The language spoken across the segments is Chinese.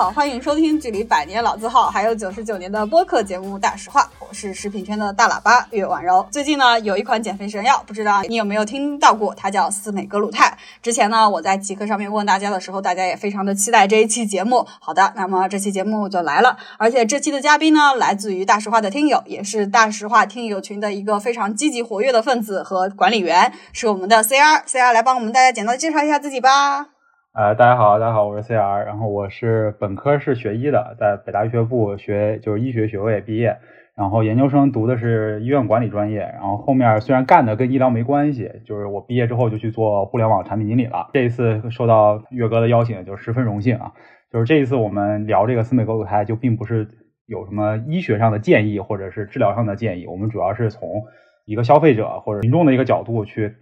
好，欢迎收听距离百年老字号还有九十九年的播客节目《大实话》，我是食品圈的大喇叭岳婉柔。最近呢，有一款减肥神药，不知道你有没有听到过？它叫司美格鲁肽。之前呢，我在极客上面问大家的时候，大家也非常的期待这一期节目。好的，那么这期节目就来了，而且这期的嘉宾呢，来自于大实话的听友，也是大实话听友群的一个非常积极活跃的分子和管理员，是我们的 CR。CR 来帮我们大家简单地介绍一下自己吧。呃，大家好，大家好，我是 CR，然后我是本科是学医的，在北大医学部学就是医学学位毕业，然后研究生读的是医院管理专业，然后后面虽然干的跟医疗没关系，就是我毕业之后就去做互联网产品经理了。这一次受到岳哥的邀请，就十分荣幸啊。就是这一次我们聊这个司美格鲁肽，就并不是有什么医学上的建议或者是治疗上的建议，我们主要是从一个消费者或者民众的一个角度去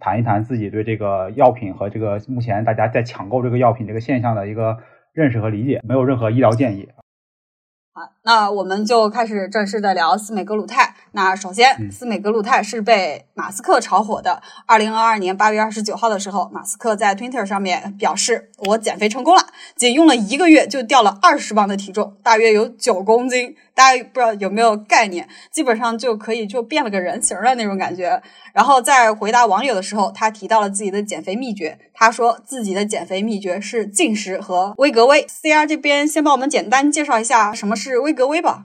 谈一谈自己对这个药品和这个目前大家在抢购这个药品这个现象的一个认识和理解，没有任何医疗建议。好，那我们就开始正式的聊司美格鲁肽。那首先，斯美格鲁肽是被马斯克炒火的。二零二二年八月二十九号的时候，马斯克在 Twitter 上面表示：“我减肥成功了，仅用了一个月就掉了二十磅的体重，大约有九公斤。大家不知道有没有概念？基本上就可以就变了个人形的那种感觉。”然后在回答网友的时候，他提到了自己的减肥秘诀。他说自己的减肥秘诀是进食和威格威。CR 这边先帮我们简单介绍一下什么是威格威吧。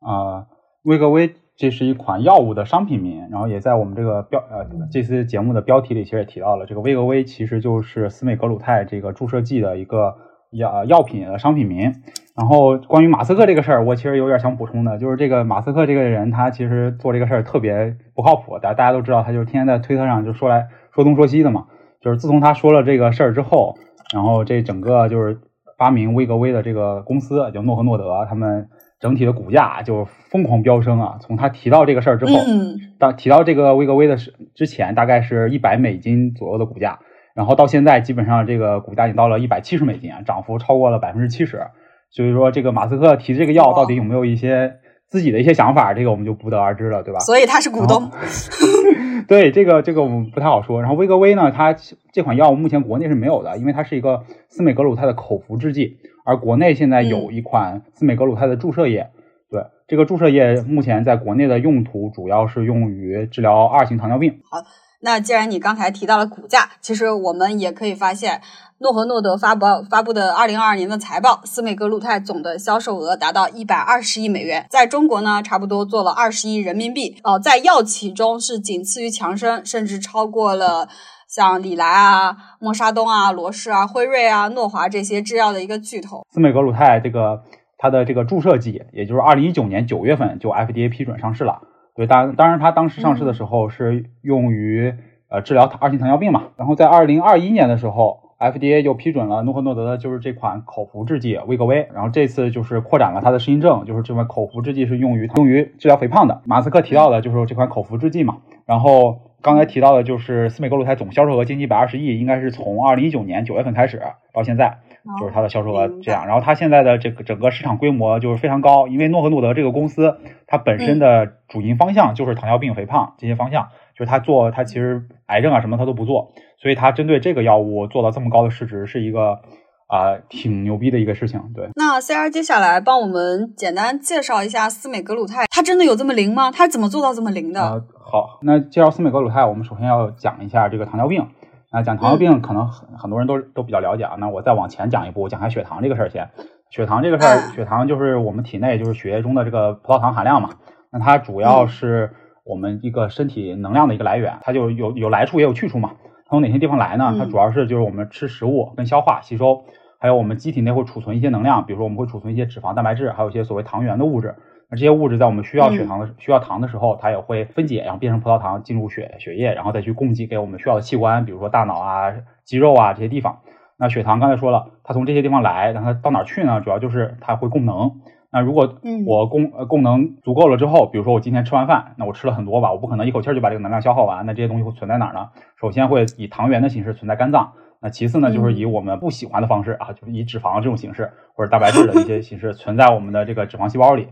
啊，威格威这是一款药物的商品名，然后也在我们这个标呃这次节目的标题里其实也提到了，这个威格威其实就是司美格鲁肽这个注射剂的一个药药品的商品名。然后关于马斯克这个事儿，我其实有点想补充的，就是这个马斯克这个人，他其实做这个事儿特别不靠谱，大大家都知道，他就是天天在推特上就说来说东说西的嘛。就是自从他说了这个事儿之后，然后这整个就是发明威格威的这个公司，就诺和诺德，他们整体的股价就疯狂飙升啊！从他提到这个事儿之后，嗯，当提到这个威格威的时之前，大概是一百美金左右的股价，然后到现在基本上这个股价已经到了一百七十美金，啊涨幅超过了百分之七十。所以说，这个马斯克提这个药到底有没有一些自己的一些想法，这个我们就不得而知了，对吧？所以他是股东。对这个这个我们不太好说。然后威格威呢，它这款药物目前国内是没有的，因为它是一个司美格鲁肽的口服制剂，而国内现在有一款司美格鲁肽的注射液。对这个注射液，目前在国内的用途主要是用于治疗二型糖尿病。那既然你刚才提到了股价，其实我们也可以发现，诺和诺德发布发布的二零二二年的财报，司美格鲁肽总的销售额达到一百二十亿美元，在中国呢，差不多做了二十亿人民币。哦、在药企中是仅次于强生，甚至超过了像礼来啊、默沙东啊、罗氏啊、辉瑞啊、诺华这些制药的一个巨头。司美格鲁肽这个它的这个注射剂，也就是二零一九年九月份就 FDA 批准上市了。对，当当然它当时上市的时候是用于呃治疗二型糖尿病嘛，然后在二零二一年的时候。FDA 就批准了诺和诺德的就是这款口服制剂威格威，然后这次就是扩展了它的适应症，就是这款口服制剂是用于用于治疗肥胖的。马斯克提到的就是这款口服制剂嘛，然后刚才提到的就是司美格鲁肽总销售额接近一百二十亿，应该是从二零一九年九月份开始到现在，就是它的销售额这样。然后它现在的这个整个市场规模就是非常高，因为诺和诺德这个公司它本身的主营方向就是糖尿病、肥胖这些方向，就是它做它其实癌症啊什么它都不做，所以它针对这个药物做到这么高的市值是一个啊、挺牛逼的一个事情。对，那 CR 接下来帮我们简单介绍一下司美格鲁肽，它真的有这么灵吗？它是怎么做到这么灵的？啊、好，那介绍司美格鲁肽，我们首先要讲一下这个糖尿病。那讲糖尿病，可能很很多人都都比较了解啊。那我再往前讲一步，我讲下血糖这个事儿先。血糖这个事儿，嗯血糖就是我们体内就是血液中的这个葡萄糖含量嘛。那它主要是我们一个身体能量的一个来源，它就有有来处也有去处嘛。它从哪些地方来呢？它嗯主要是就是我们吃食物跟消化吸收，还有我们机体内会储存一些能量，比如说我们会储存一些脂肪、蛋白质，还有一些所谓糖原的物质。那这些物质在我们需要血糖的、需要糖的时候，它也会分解，然后变成葡萄糖进入血血液，然后再去供给给我们需要的器官，比如说大脑啊、肌肉啊这些地方。那血糖刚才说了，它从这些地方来，那它到哪儿去呢？主要就是它会供能。那如果嗯我供呃供能足够了之后，比如说我今天吃完饭，那我吃了很多吧，我不可能一口气儿就把这个能量消耗完，那这些东西会存在哪儿呢？首先会以糖原的形式存在肝脏，那其次呢，就是以我们不喜欢的方式啊，就是以脂肪这种形式或者蛋白质的一些形式存在我们的这个脂肪细胞里。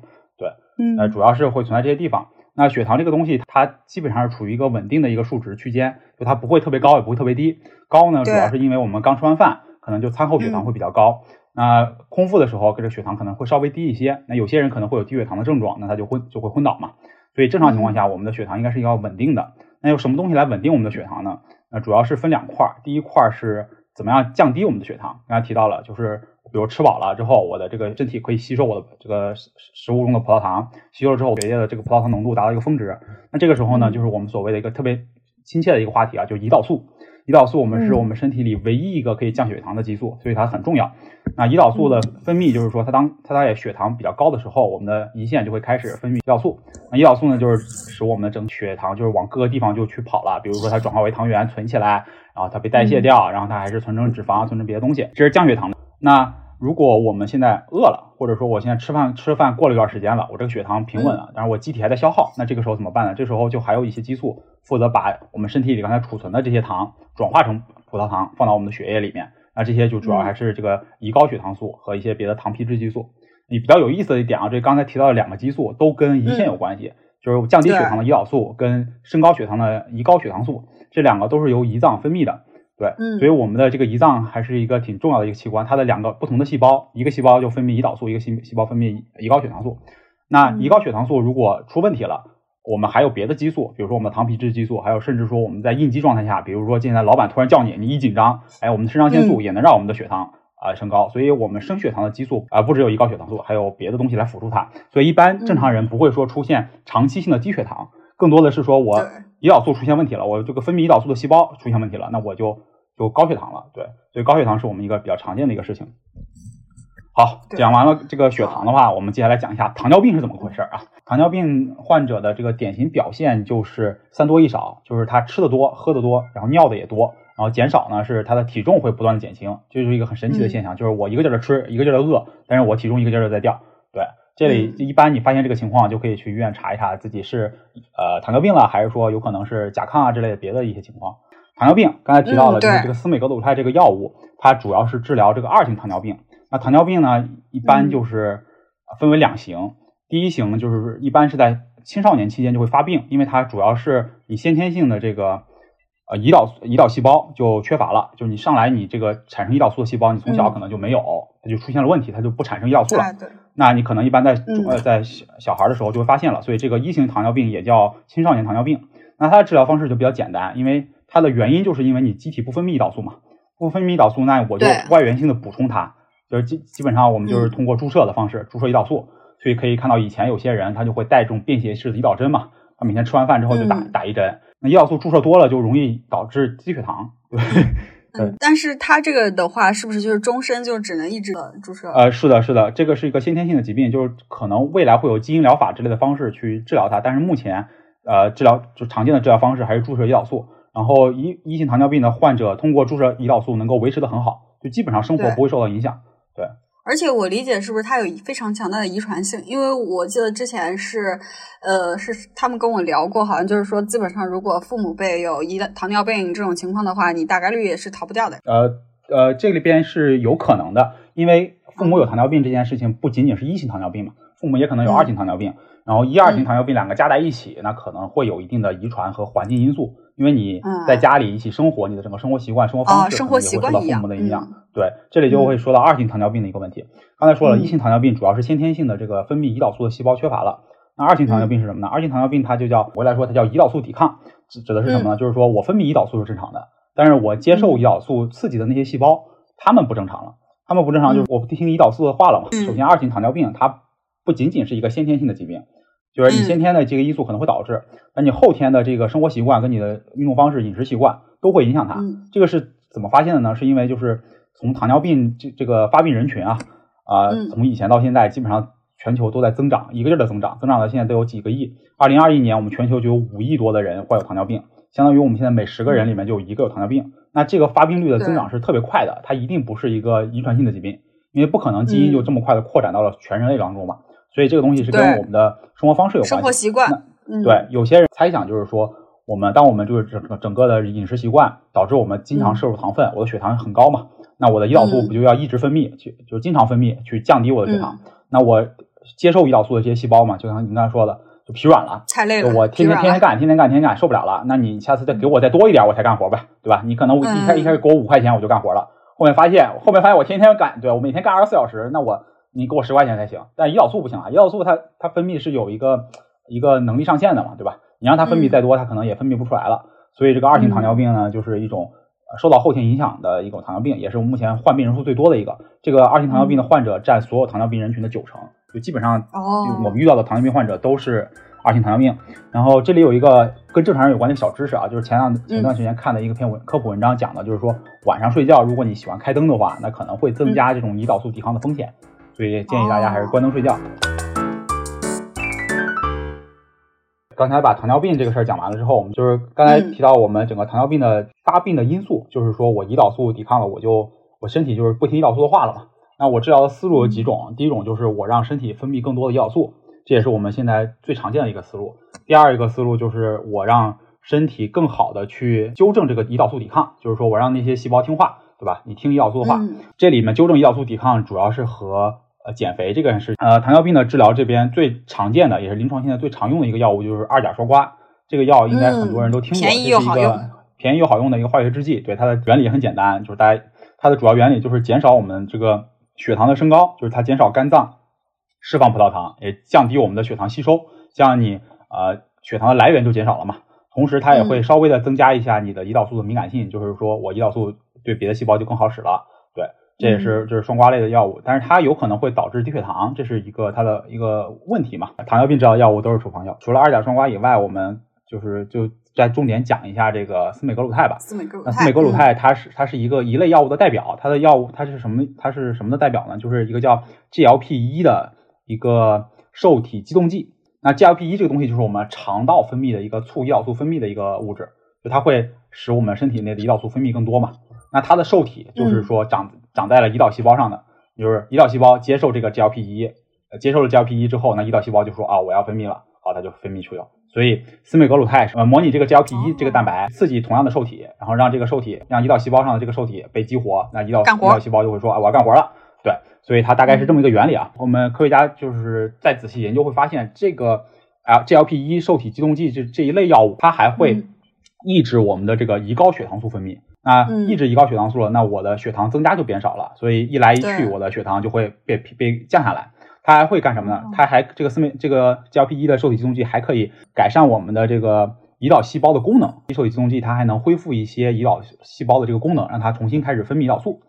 嗯呃，主要是会存在这些地方。那血糖这个东西，它基本上是处于一个稳定的一个数值区间，就它不会特别高，也不会特别低。高呢，主要是因为我们刚吃完饭，可能就餐后血糖嗯会比较高。那空腹的时候，这个血糖可能会稍微低一些。那有些人可能会有低血糖的症状，那他就昏就会昏倒嘛。所以正常情况下，我们的血糖应该是要稳定的。那有什么东西来稳定我们的血糖呢？那主要是分两块儿，第一块儿是怎么样降低我们的血糖。刚才提到了，就是比如吃饱了之后，我的这个身体可以吸收我的这个食食物中的葡萄糖，吸收了之后，血液的这个葡萄糖浓度达到一个峰值。那这个时候呢，嗯就是我们所谓的一个特别亲切的一个话题啊，就是胰岛素。胰岛素我们是嗯我们身体里唯一一个可以降血糖的激素，所以它很重要。那胰岛素的分泌就是说，它当它在血糖比较高的时候，我们的胰腺就会开始分泌胰岛素。那胰岛素呢，就是使我们的整体血糖就是往各个地方就去跑了，比如说它转化为糖原存起来，然后它被代谢掉，然后它还是存成脂肪、存成别的东西，这是降血糖的。那如果我们现在饿了，或者说我现在吃饭吃饭过了一段时间了，我这个血糖平稳了，但是我机体还在消耗，那这个时候怎么办呢？这时候就还有一些激素负责把我们身体里刚才储存的这些糖转化成葡萄糖，放到我们的血液里面。那这些就主要还是这个胰高血糖素和一些别的糖皮质激素。你比较有意思的一点啊，这刚才提到的两个激素都跟胰腺有关系，就是降低血糖的胰岛素跟升高血糖的胰高血糖素，这两个都是由胰脏分泌的。对，嗯所以我们的这个胰脏还是一个挺重要的一个器官，它的两个不同的细胞，一个细胞就分泌胰岛素，一个细细胞分泌胰高血糖素。那嗯胰高血糖素如果出问题了，我们还有别的激素，比如说我们的糖皮质激素，还有甚至说我们在应激状态下，比如说现在老板突然叫你，你一紧张，哎，我们的肾上腺素也能让我们的血糖啊、升高，所以我们升血糖的激素啊、不只有胰高血糖素，还有别的东西来辅助它。所以一般正常人不会说出现长期性的低血糖，更多的是说我对胰岛素出现问题了，我这个分泌胰岛素的细胞出现问题了，那我就就高血糖了。对，所以高血糖是我们一个比较常见的一个事情。好，讲完了这个血糖的话，我们接下来讲一下糖尿病是怎么回事啊？糖尿病患者的这个典型表现就是三多一少，就是他吃的多、喝的多，然后尿的也多，然后减少呢是他的体重会不断的减轻，这就是一个很神奇的现象，就是我一个劲儿的吃，一个劲儿的饿，但是我体重一个劲儿的在掉。对，这里一般你发现这个情况，就可以去医院查一查自己是呃糖尿病了，还是说有可能是甲亢啊之类的别的一些情况。糖尿病刚才提到了，就是这个司美格鲁肽这个药物，它主要是治疗这个二型糖尿病。那糖尿病呢，一般就是呃分为两型，第一型就是一般是在青少年期间就会发病，因为它主要是你先天性的这个呃胰岛胰岛细胞就缺乏了，就是你上来你这个产生胰岛素的细胞，你从小嗯可能就没有，它就出现了问题，它就不产生胰岛素了。那你可能一般在呃在小小孩的时候就会发现了，所以这个一型糖尿病也叫青少年糖尿病。那它的治疗方式就比较简单，因为它的原因就是因为你机体不分泌胰岛素嘛，不分泌胰岛素，那我就外源性的补充它，就是基基本上我们就是嗯通过注射的方式注射胰岛素，所以可以看到以前有些人他就会带这种便携式的胰岛针嘛，他每天吃完饭之后就打、嗯打一针，那胰岛素注射多了就容易导致低血糖，对。对嗯，但是它这个的话，是不是就是终身就只能一直的注射？呃，是的，是的，这个是一个先天性的疾病，就是可能未来会有基因疗法之类的方式去治疗它，但是目前呃治疗就常见的治疗方式还是注射胰岛素。然后一一型糖尿病的患者通过注射胰岛素能够维持的很好，就基本上生活不会受到影响。而且我理解是不是它有非常强大的遗传性？因为我记得之前是，呃，是他们跟我聊过，好像就是说，基本上如果父母辈有胰糖尿病这种情况的话，你大概率也是逃不掉的。呃呃，这里边是有可能的，因为父母有糖尿病这件事情不仅仅是一型糖尿病嘛，父母也可能有嗯二型糖尿病，然后一二型糖尿病两个加在一起，那可能会有一定的遗传和环境因素，因为你嗯在家里一起生活，你的整个生活习惯、生活方式哦生活可能也会受到习惯一样父母的影响。嗯对，这里就会说到二型糖尿病的一个问题。刚才说了，嗯一型糖尿病主要是先天性的这个分泌胰岛素的细胞缺乏了。那二型糖尿病是什么呢？二型糖尿病它就叫我来说，它叫胰岛素抵抗，指指的是什么呢？就是说我分泌胰岛素是正常的，但是我接受胰岛素刺激的那些细胞，它们不正常了。它们不正常就是我不听胰岛素的话了嘛。嗯首先，二型糖尿病它不仅仅是一个先天性的疾病，就是你嗯先天的这个因素可能会导致，那你后天的这个生活习惯跟你的运动方式、饮食习惯都会影响它。嗯这个是怎么发现的呢？是因为就是从糖尿病这这个发病人群啊啊、嗯从以前到现在，基本上全球都在增长，一个劲儿的增长，增长到现在都有几个亿。二零二一年，我们全球就有五亿多的人患有糖尿病，相当于我们现在每十个人里面就有一个有糖尿病。那这个发病率的增长是特别快的，它一定不是一个遗传性的疾病，因为不可能基因就这么快的扩展到了全人类当中嘛。所以这个东西是跟我们的生活方式有关系。生活习惯，嗯，对，有些人猜想就是说，我们当我们就是整个整个的饮食习惯导致我们经常摄入糖分，我的血糖很高嘛，那我的胰岛素嗯不就要一直分泌，去就是经常分泌去降低我的血糖？那我接受胰岛素的这些细胞嘛，就像你刚才说的，就疲软了。太累了，我天天天天干，天天干，天天干，受不了了。那你下次再给我再多一点，我才干活呗，对吧？你可能我一开嗯一开始给我五块钱，我就干活了。后面发现，后面发现我天天干，对我每天干二十四小时，那我你给我十块钱才行。但胰岛素不行啊，胰岛素它它分泌是有一个一个能力上限的嘛，对吧？你让它分泌嗯再多，它可能也分泌不出来了。所以这个二型糖尿病呢，就是一种呃受到后天影响的一种糖尿病，也是目前患病人数最多的一个。这个二型糖尿病的患者占所有糖尿病人群的九成，就基本上我们遇到的糖尿病患者都是二型糖尿病。然后这里有一个跟正常人有关的小知识啊，就是前两前段时间看的一个篇文、科普文章，讲的就是说晚上睡觉，如果你喜欢开灯的话，那可能会增加这种胰岛素抵抗的风险，所以建议大家还是关灯睡觉。刚才把糖尿病这个事儿讲完了之后，我们就是刚才嗯提到我们整个糖尿病的发病的因素，就是说我胰岛素抵抗了，我就我身体就是不听胰岛素的话了嘛。那我治疗的思路有几种，第一种就是我让身体分泌更多的胰岛素，这也是我们现在最常见的一个思路。第二一个思路就是我让身体更好的去纠正这个胰岛素抵抗，就是说我让那些细胞听话，对吧？你听胰岛素的话，嗯这里面纠正胰岛素抵抗主要是和呃减肥这个事。呃，糖尿病的治疗这边最常见的也是临床现在最常用的一个药物就是二甲双胍，这个药应该很多人都听过，嗯便宜又好用这是一个便宜又好用的一个化学制剂。对它的原理也很简单，就是大家它的主要原理就是减少我们这个血糖的升高，就是它减少肝脏释放葡萄糖，也降低我们的血糖吸收，这样你呃血糖的来源就减少了嘛。同时，它也会嗯稍微的增加一下你的胰岛素的敏感性，就是说我胰岛素对别的细胞就更好使了。对，这也是就是双胍类的药物，但是它有可能会导致低血糖，这是一个它的一个问题嘛。糖尿病治疗药物都是处方药，除了二甲双胍以外，我们就是就再重点讲一下这个司美格鲁肽吧。司美格鲁肽，司美格鲁肽它是它是一个一类药物的代表，它的药物它是什么？它是什么的代表呢？就是一个叫 GLP 一的一个受体激动剂。那 GLP 一这个东西就是我们肠道分泌的一个促胰岛素分泌的一个物质，就它会使我们身体内的胰岛素分泌更多嘛。那它的受体就是说长、长在了胰岛细胞上的，就是胰岛细胞接受这个 GLP 一，呃接受了 GLP 一之后，那胰岛细胞就说啊我要分泌了，好它就分泌出有。所以司美格鲁肽呃模拟这个 GLP 一这个蛋白，刺激同样的受体，然后让这个受体让胰岛细胞上的这个受体被激活，那胰岛胰岛细胞就会说啊我要干活了。对，所以它大概是这么一个原理啊。我们科学家就是再仔细研究会发现，这个啊 GLP 一受体激动剂这这一类药物，它还会嗯抑制我们的这个胰高血糖素分泌。那嗯。抑制胰高血糖素了，那我的血糖增加就变少了，所以一来一去，我的血糖就会被被降下来。它还会干什么呢？哦？它还这个四美这个 GLP 一的受体激动剂还可以改善我们的这个胰岛细胞的功能。受体激动剂它还能恢复一些胰岛细胞的这个功能，让它重新开始分泌胰岛素。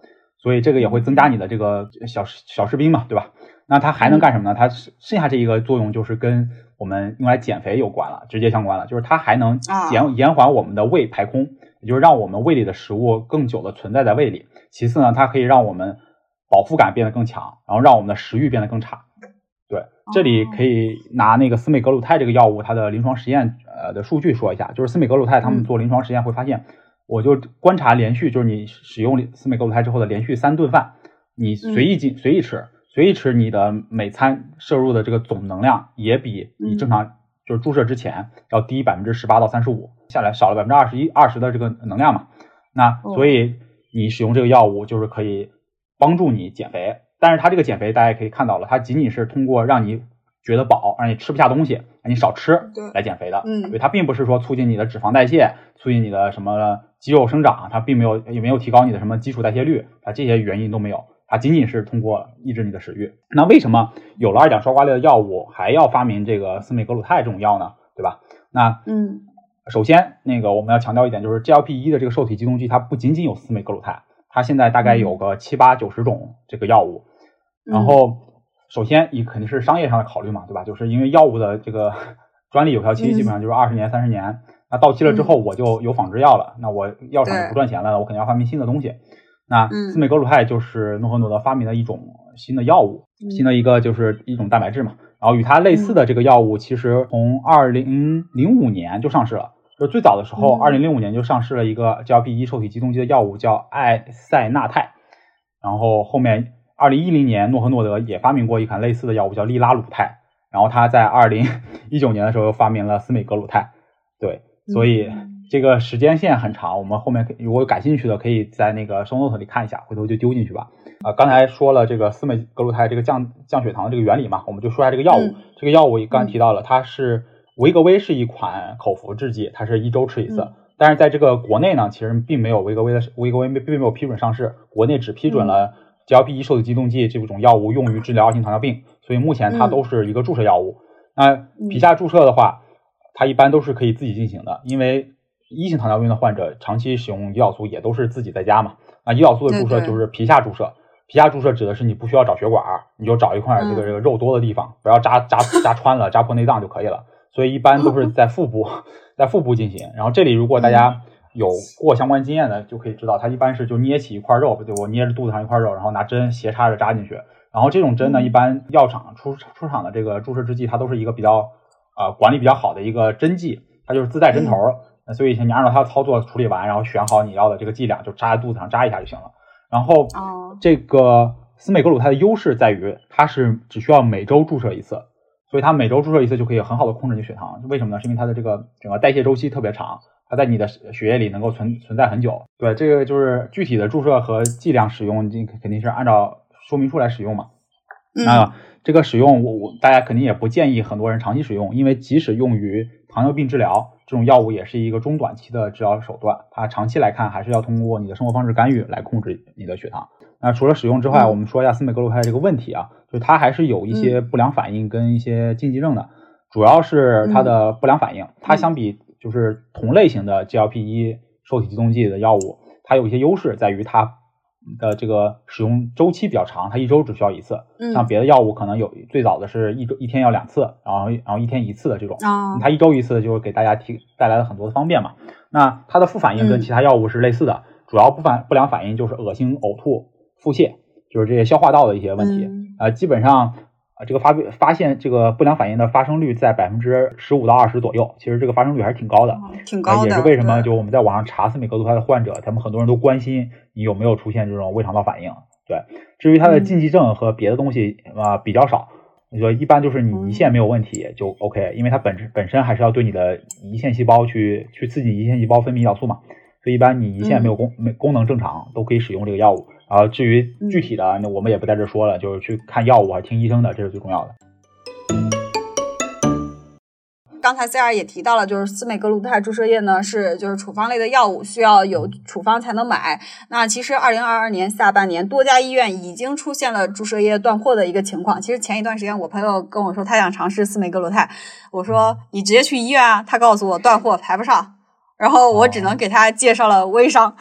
所以这个也会增加你的这个小小士兵嘛，对吧？那它还能干什么？呢？它剩下这一个作用就是跟我们用来减肥有关了，直接相关了，就是它还能啊延延缓我们的胃排空，也就是让我们胃里的食物更久的存在在胃里。其次呢，它可以让我们饱腹感变得更强，然后让我们的食欲变得更差。对，这里可以拿那个司美格鲁肽这个药物它的临床实验呃的数据说一下，就是司美格鲁肽他们嗯做临床实验会发现，我就观察连续就是你使用司美格鲁肽之后的连续三顿饭，你随意进、随意吃，随意吃，你的每餐摄入的这个总能量也比你正常、就是注射之前要低百分之十八到三十五，下来少了百分之二十一二十的这个能量嘛。那哦所以你使用这个药物就是可以帮助你减肥，但是它这个减肥大家也可以看到了，它仅仅是通过让你觉得饱，让你吃不下东西，让你少吃对来减肥的。嗯对，它并不是说促进你的脂肪代谢，促进你的什么肌肉生长，它并没有也没有提高你的什么基础代谢率，它这些原因都没有。它仅仅是通过抑制你的食欲。那为什么有了二甲双胍类的药物，还要发明这个司美格鲁肽这种药呢？对吧？那嗯首先，那个我们要强调一点，就是 GLP 一的这个受体激动剂，它不仅仅有司美格鲁肽，它现在大概有个七八九十种这个药物。然后，首先你肯定是商业上的考虑嘛，对吧？就是因为药物的这个专利有效期嗯基本上就是二十年、三十年，那到期了之后我就有仿制药了，那我药厂就不赚钱了，我肯定要发明新的东西。那嗯司美格鲁肽就是诺和诺德发明的一种新的药物，嗯新的一个就是一种蛋白质嘛。然后与它类似的这个药物，其实从二零零五年就上市了。就最早的时候，嗯二零零五年就上市了一个 GLP 一受体激动剂的药物，叫艾塞纳肽。然后后面二零一零年，诺和诺德也发明过一款类似的药物，叫利拉鲁肽。然后他在二零一九年的时候又发明了司美格鲁肽。对，所以这个时间线很长。我们后面可如果有感兴趣的，可以在那个 show note 里看一下，回头就丢进去吧。啊，刚才说了这个司美格鲁肽这个降降血糖的这个原理嘛，我们就说一下这个药物。嗯这个药物刚才提到了，它是维格威是一款口服制剂，它是一周吃一次。嗯但是在这个国内呢，其实并没有维格威的维格威并没有批准上市，国内只批准了 GLP-1 受体激动剂这种药物用于治疗二型糖尿病，所以目前它嗯都是一个注射药物。那皮下注射的话，它一般都是可以自己进行的，因为一型糖尿病的患者长期使用胰岛素也都是自己在家嘛。啊胰岛素的注射就是皮下注射，皮下注射指的是你不需要找血管儿，你就找一块这个嗯这个肉多的地方，不要扎扎扎穿了，扎破内脏就可以了。所以一般都是在腹部，在腹部进行。然后这里如果大家有过相关经验的，就可以知道，它一般是就捏起一块肉，对我捏着肚子上一块肉，然后拿针斜插着扎进去。然后这种针呢，嗯一般药厂出出厂的这个注射制剂，它都是一个比较呃管理比较好的一个针剂，它就是自带针头儿。那所以你按照它的操作处理完，然后选好你要的这个剂量，就扎在肚子上扎一下就行了。然后哦这个司美格鲁肽的优势在于，它是只需要每周注射一次，所以它每周注射一次就可以很好的控制你血糖。为什么呢？是因为它的这个整个代谢周期特别长，它在你的血液里能够存存在很久。对，这个就是具体的注射和剂量使用，你肯定是按照说明书来使用嘛。嗯那这个使用，我我大家肯定也不建议很多人长期使用，因为即使用于糖尿病治疗，这种药物也是一个中短期的治疗手段，它长期来看还是要通过你的生活方式干预来控制你的血糖。那除了使用之外，嗯我们说一下司美格鲁肽这个问题啊，就是它还是有一些嗯不良反应跟一些禁忌症的，主要是它的不良反应。它相比就是同类型的 GLP-1 受体激动剂的药物，它有一些优势在于它的这个使用周期比较长，它一周只需要一次。嗯像别的药物可能有最早的是一周一天要两次，然后然后一天一次的这种，啊它一周一次就给大家提带来了很多的方便嘛。那它的副反应跟嗯其他药物是类似的，主要不反不良反应就是恶心、呕吐、腹泻，就是这些消化道的一些问题。嗯呃，基本上呃这个发发现这个不良反应的发生率在百分之十五到二十左右，其实这个发生率还是挺高的。挺高的，呃也是为什么就我们在网上查司美格鲁肽的患者，他们很多人都关心你有没有出现这种胃肠道反应。对，至于它的嗯禁忌症和别的东西啊、呃比较少，你说一般就是你胰腺没有问题就 OK，因为它本身本身还是要对你的胰腺细胞去去刺激胰腺细胞分泌胰岛素嘛，所以一般你胰腺没有功没功能正常都可以使用这个药物。然后至于具体的，那我们也不在这说了，就是去看药物还是听医生的，这是最重要的。刚才 C R 也提到了，就是司美格鲁肽注射液呢是就是处方类的药物，需要有处方才能买。那其实二零二二年下半年，多家医院已经出现了注射液断货的一个情况。其实前一段时间，我朋友跟我说他想尝试司美格鲁肽，我说你直接去医院啊，他告诉我断货排不上，然后我只能给他介绍了微商。啊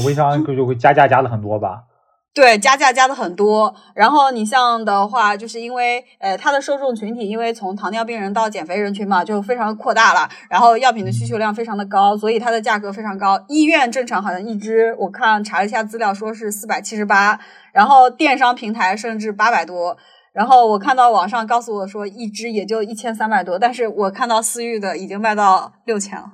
微商就就会加价加的很多吧？对，加价加的很多。然后你像的话，就是因为呃，它的受众群体因为从糖尿病人到减肥人群嘛，就非常扩大了。然后药品的需求量非常的高，所以它的价格非常高。医院正常好像一支，我看查了一下资料，说是四百七十八，然后电商平台甚至八百多。然后我看到网上告诉我说，一支也就一千三百多，但是我看到私域的已经卖到六千了。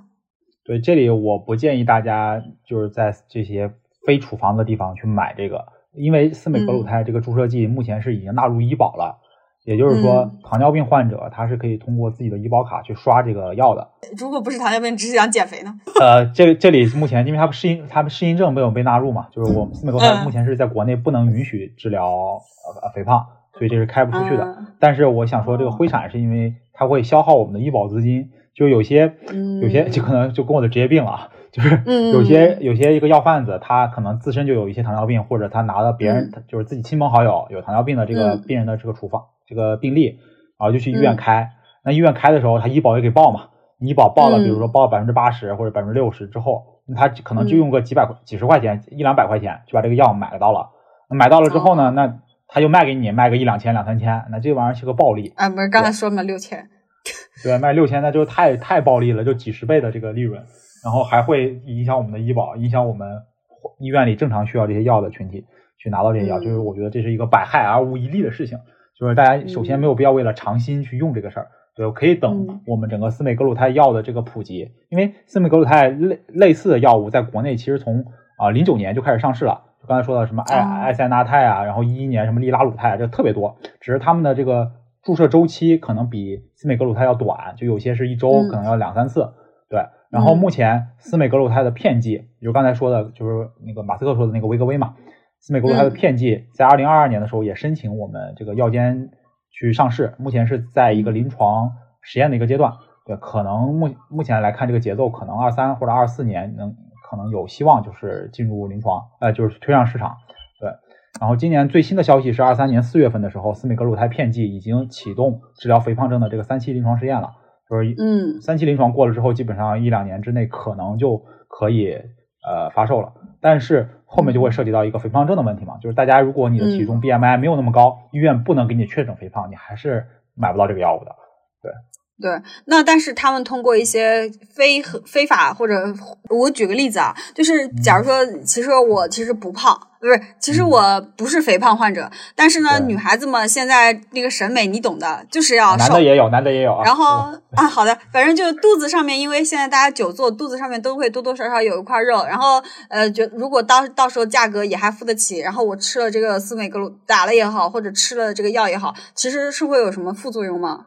对，这里我不建议大家就是在这些非处方的地方去买这个，因为司美格鲁肽这个注射剂目前是已经纳入医保了，也就是说嗯，糖尿病患者他是可以通过自己的医保卡去刷这个药的。如果不是糖尿病，只是想减肥呢？呃，这这里目前因为它适应它们适应症没有被纳入嘛，就是我们司美格鲁肽嗯目前是在国内不能允许治疗呃肥胖，所以这是开不出去的。嗯但是我想说，这个灰产是因为它会消耗我们的医保资金，就有些嗯有些就可能就跟我的职业病了啊，就是嗯有些有些一个药贩子，他可能自身就有一些糖尿病，或者他拿了别人就是自己亲朋好友有糖尿病的这个嗯病人的这个处方这个病例，然后就去医院嗯开。那医院开的时候，他医保也给报嘛，医保报了，嗯比如说报百分之八十或者百分之六十之后，那他可能就嗯用个几百块、几十块钱、一两百块钱就把这个药买到了。买到了之后呢，哦那他就卖给你，卖个一两千、两三千，那这玩意儿是个暴利。啊，不是刚才说嘛，六千。对，卖六千那就太太暴利了，就几十倍的这个利润，然后还会影响我们的医保，影响我们医院里正常需要这些药的群体去拿到这些药，嗯就是我觉得这是一个百害而无一利的事情，就是大家首先没有必要为了尝新去用这个事儿，对，可以等嗯。我们整个司美格鲁肽药的这个普及，因为司美格鲁肽类类似的药物在国内其实从啊零九年就开始上市了。就刚才说的什么艾哦。艾塞纳肽啊，然后一一年什么利拉鲁肽啊，这特别多，只是他们的这个注射周期可能比司美格鲁肽要短，就有些是一周嗯可能要两三次，对，然后嗯目前司美格鲁肽的片剂，也就刚才说的，就是那个马斯克说的那个威格威嘛，司美格鲁肽的嗯片剂在二零二二年的时候也申请我们这个药监去上市，目前是在一个临床实验的一个阶段。对，可能目目前来看这个节奏，可能二三或者二四年能可能有希望就是进入临床，呃，就是推上市场。对，然后今年最新的消息是二三年四月份的时候，司美格鲁肽片剂已经启动治疗肥胖症的这个三期临床试验了。就是嗯三期临床过了之后，基本上一两年之内可能就可以呃发售了。但是后面就会涉及到一个肥胖症的问题嘛，就是大家如果你的体重 BMI 没有那么高，医院不能给你确诊肥胖，你还是买不到这个药物的。对，那但是他们通过一些非非法或者我举个例子啊，就是假如说，其实我其实不胖，不是，其实我不是肥胖患者，但是呢，女孩子们现在那个审美你懂的，就是要瘦男的。也有，男的也有啊。然后啊，好的，反正就肚子上面，因为现在大家久坐，肚子上面都会多多少少有一块肉。然后呃，觉如果到到时候价格也还付得起，然后我吃了这个司美格鲁打了也好，或者吃了这个药也好，其实是会有什么副作用吗？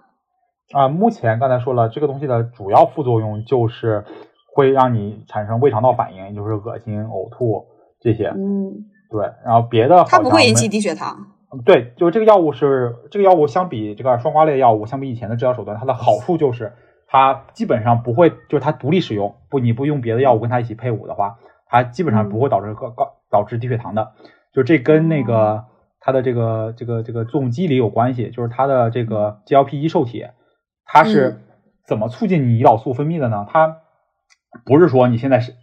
啊、目前刚才说了，这个东西的主要副作用就是会让你产生胃肠道反应，就是恶心、呕吐这些。嗯，对，然后别的好它不会引起低血糖。对，就是这个药物是这个药物相比这个双胍类药物，相比以前的治疗手段，它的好处就是它基本上不会，就是它独立使用，不你不用别的药物跟它一起配伍的话，它基本上不会导致高高导致低血糖的。就这跟那个它的这个这个这个作用机理有关系，就是它的这个 GLP 一受体，它是怎么促进你胰岛素分泌的呢？它不是说你现在是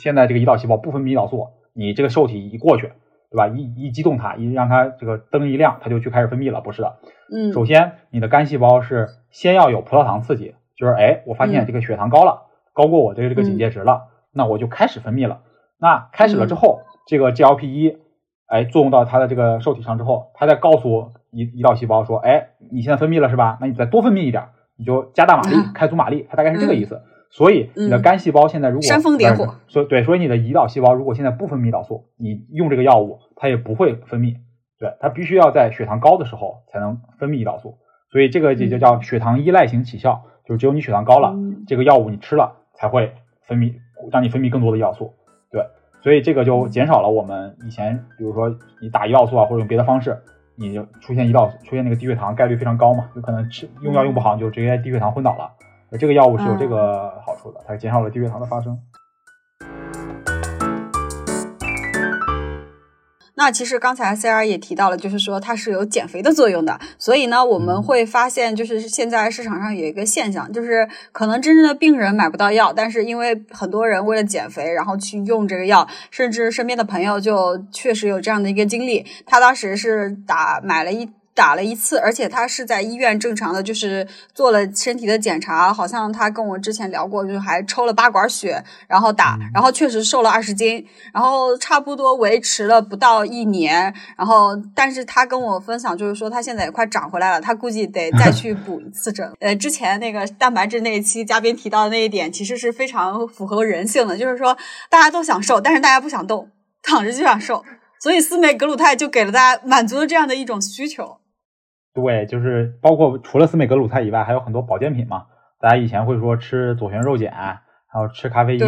现在这个胰岛细胞不分泌胰岛素，你这个受体一过去，对吧？一一激动它，一让它这个灯一亮，它就去开始分泌了，不是的。嗯，首先，你的肝细胞是先要有葡萄糖刺激，就是哎，我发现嗯这个血糖高了，高过我的这个警戒值了，那我就开始分泌了。那开始了之后，这个 GLP 一，哎，作用到它的这个受体上之后，它再告诉胰胰岛细胞说，哎，你现在分泌了是吧？那你再多分泌一点，你就加大马力啊，开足马力，它大概是这个意思。所以你的嗯肝细胞现在如果煽风点火所以对，所以你的胰岛细胞如果现在不分泌胰岛素，你用这个药物，它也不会分泌。对，它必须要在血糖高的时候才能分泌胰岛素，所以这个也就叫血糖依赖型起效，就是只有你血糖高了，嗯这个药物你吃了才会分泌，让你分泌更多的胰岛素。对，所以这个就减少了我们以前，比如说你打胰岛素啊，或者用别的方式，你就出现胰岛出现那个低血糖概率非常高嘛，有可能吃用药用不好你就直接低血糖昏倒了。这个药物是有这个好处的，它减少了低血糖的发生。那其实刚才 C R 也提到了，就是说它是有减肥的作用的，所以呢，我们嗯。会发现，就是现在市场上有一个现象，就是可能真正的病人买不到药，但是因为很多人为了减肥，然后去用这个药，甚至身边的朋友就确实有这样的一个经历，他当时是打买了一。打了一次，而且他是在医院正常的，就是做了身体的检查，好像他跟我之前聊过，就是还抽了八管血，然后打，然后确实瘦了二十斤，然后差不多维持了不到一年，然后但是他跟我分享，就是说他现在也快长回来了，他估计得再去补一次针。呃，之前那个蛋白质那一期嘉宾提到的那一点，其实是非常符合人性的，就是说大家都想瘦，但是大家不想动，躺着就想瘦，所以司美格鲁肽就给了大家满足了这样的一种需求。对，就是包括除了斯美格鲁肽以外，还有很多保健品嘛。大家以前会说吃左旋肉碱，还有吃咖啡因，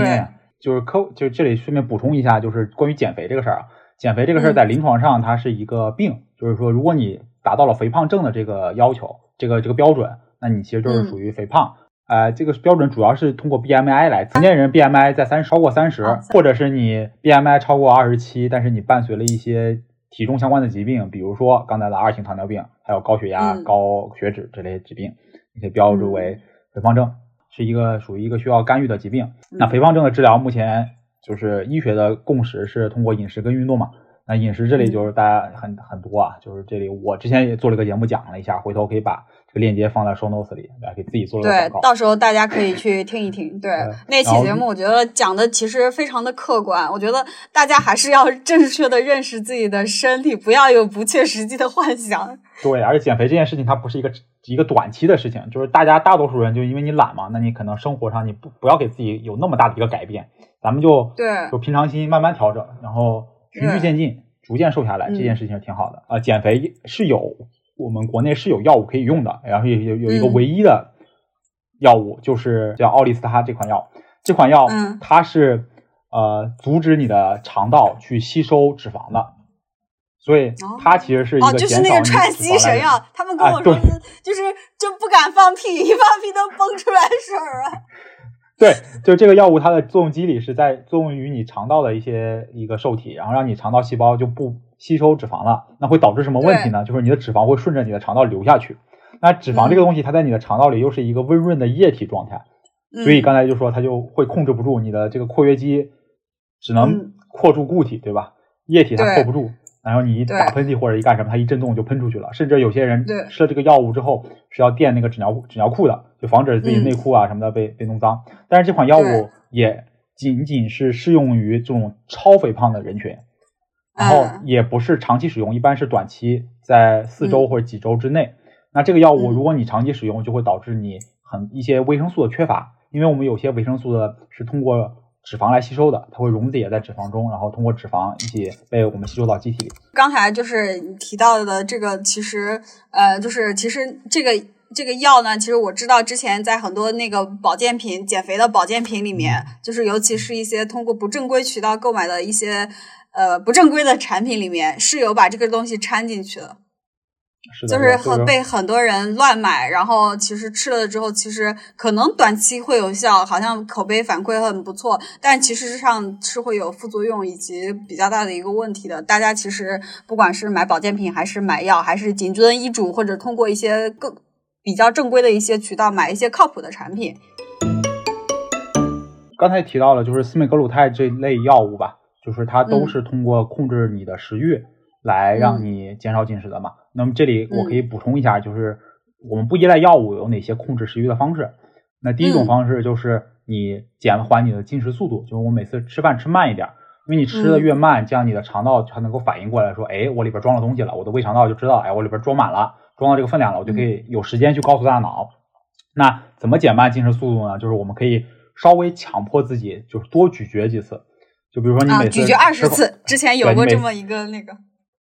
就是科就这里顺便补充一下，就是关于减肥这个事儿啊。减肥这个事儿嗯在临床上它是一个病，就是说如果你达到了肥胖症的这个要求，这个这个标准，那你其实就是嗯属于肥胖。呃，这个标准主要是通过 BMI 来，成年人 BMI 在三超过三十、啊或者是你 BMI 超过二十七，但是你伴随了一些体重相关的疾病，比如说刚才的二型糖尿病，还有高血压、嗯高血脂这类疾病，你可以标注为肥胖症，是一个属于一个需要干预的疾病。嗯那肥胖症的治疗目前就是医学的共识是通过饮食跟运动嘛。那饮食这里就是大家很很多啊，就是这里我之前也做了个节目讲了一下，回头可以把这个链接放在 show notes 里，大家可以自己做了个对。到时候大家可以去听一听。对对，那期节目我觉得讲的其实非常的客观，我觉得大家还是要正确的认识自己的身体，不要有不切实际的幻想。对，而且减肥这件事情它不是一个一个短期的事情，就是大家大多数人就因为你懒嘛，那你可能生活上你不不要给自己有那么大的一个改变，咱们就对就平常心慢慢调整，然后循序渐进，逐渐瘦下来，嗯这件事情是挺好的啊、减肥是有我们国内是有药物可以用的，然后有有有一个嗯。唯一的、药物，就是叫奥利司他这款药。这款药嗯。它是呃阻止你的肠道去吸收脂肪的，所以它其实是一哦，个就是减少串肪来源吸神药，他们跟我说是，就是就不敢放屁，一放屁都蹦出来水儿啊。对，就这个药物它的作用机理是在作用于你肠道的一些一个受体，然后让你肠道细胞就不吸收脂肪了，那会导致什么问题呢？就是你的脂肪会顺着你的肠道流下去。那脂肪这个东西，它在你的肠道里又是一个温润的液体状态，所以嗯刚才就说它就会控制不住你的这个括约肌，只能嗯括住固体，对吧？液体它对括不住，然后你一打喷嚏或者一干什么，它一震动就喷出去了。甚至有些人吃了这个药物之后是要垫那个纸尿纸尿裤的，就防止自己嗯内裤啊什么的被被弄脏。但是这款药物也仅仅是适用于这种超肥胖的人群，然后嗯。也不是长期使用，一般是短期，在四周嗯。或者几周之内。那这个药物嗯。如果你长期使用，就会导致你很一些维生素的缺乏，因为我们有些维生素的是通过脂肪来吸收的，它会溶解在脂肪中，然后通过脂肪一起被我们吸收到机体。里。刚才就是你提到的这个，其实呃，就是其实这个这个药呢，其实我知道之前在很多那个保健品、减肥的保健品里面，就是尤其是一些通过不正规渠道购买的一些呃不正规的产品里面，是有把这个东西掺进去的。是的，就是很被很多人乱买，然后其实吃了之后，其实可能短期会有效，好像口碑反馈很不错，但其实上是会有副作用以及比较大的一个问题的。大家其实不管是买保健品，还是买药，还是谨遵医嘱，或者通过一些更比较正规的一些渠道买一些靠谱的产品。刚才提到了，就是司美格鲁肽这类药物吧，就是它都嗯是通过控制你的食欲来让嗯你减少进食的嘛。那么这里我可以嗯补充一下，就是我们不依赖药物有哪些控制食欲的方式。那第一种嗯方式就是你减缓你的进食速度，就是我每次吃饭吃慢一点，因为你吃的嗯越慢，这样你的肠道才能够反应过来说，哎，我里边装了东西了，我的胃肠道就知道，哎，我里边装满了，装到这个分量了，我就可以有时间去告诉大脑。那怎么减慢进食速度呢？就是我们可以稍微强迫自己，就是多咀嚼几次。就比如说你啊，每次咀嚼二十次，之前有过这么一个那个，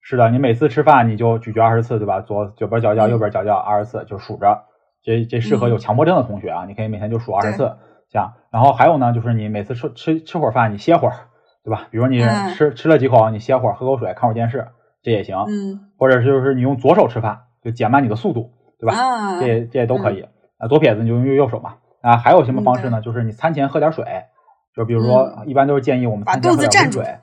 是的，你每次吃饭你就咀嚼二十次，对吧？左左边嚼嚼，嗯右边嚼嚼，二十次就数着。这这适合有强迫症的同学啊，你可以每天就数二十次，这样。然后还有呢，就是你每次吃吃吃会儿饭，你歇会儿，对吧？比如你嗯吃、吃了几口，你歇会儿，喝口水，看会儿电视，这也行。嗯或者是就是你用左手吃饭，就减慢你的速度，对吧？啊，这这也都可以。啊，左撇子你就用右手嘛。啊，还有什么嗯方式呢？就是你餐前喝点水，就比如说，一般都是建议我们喝肚子占住点温水，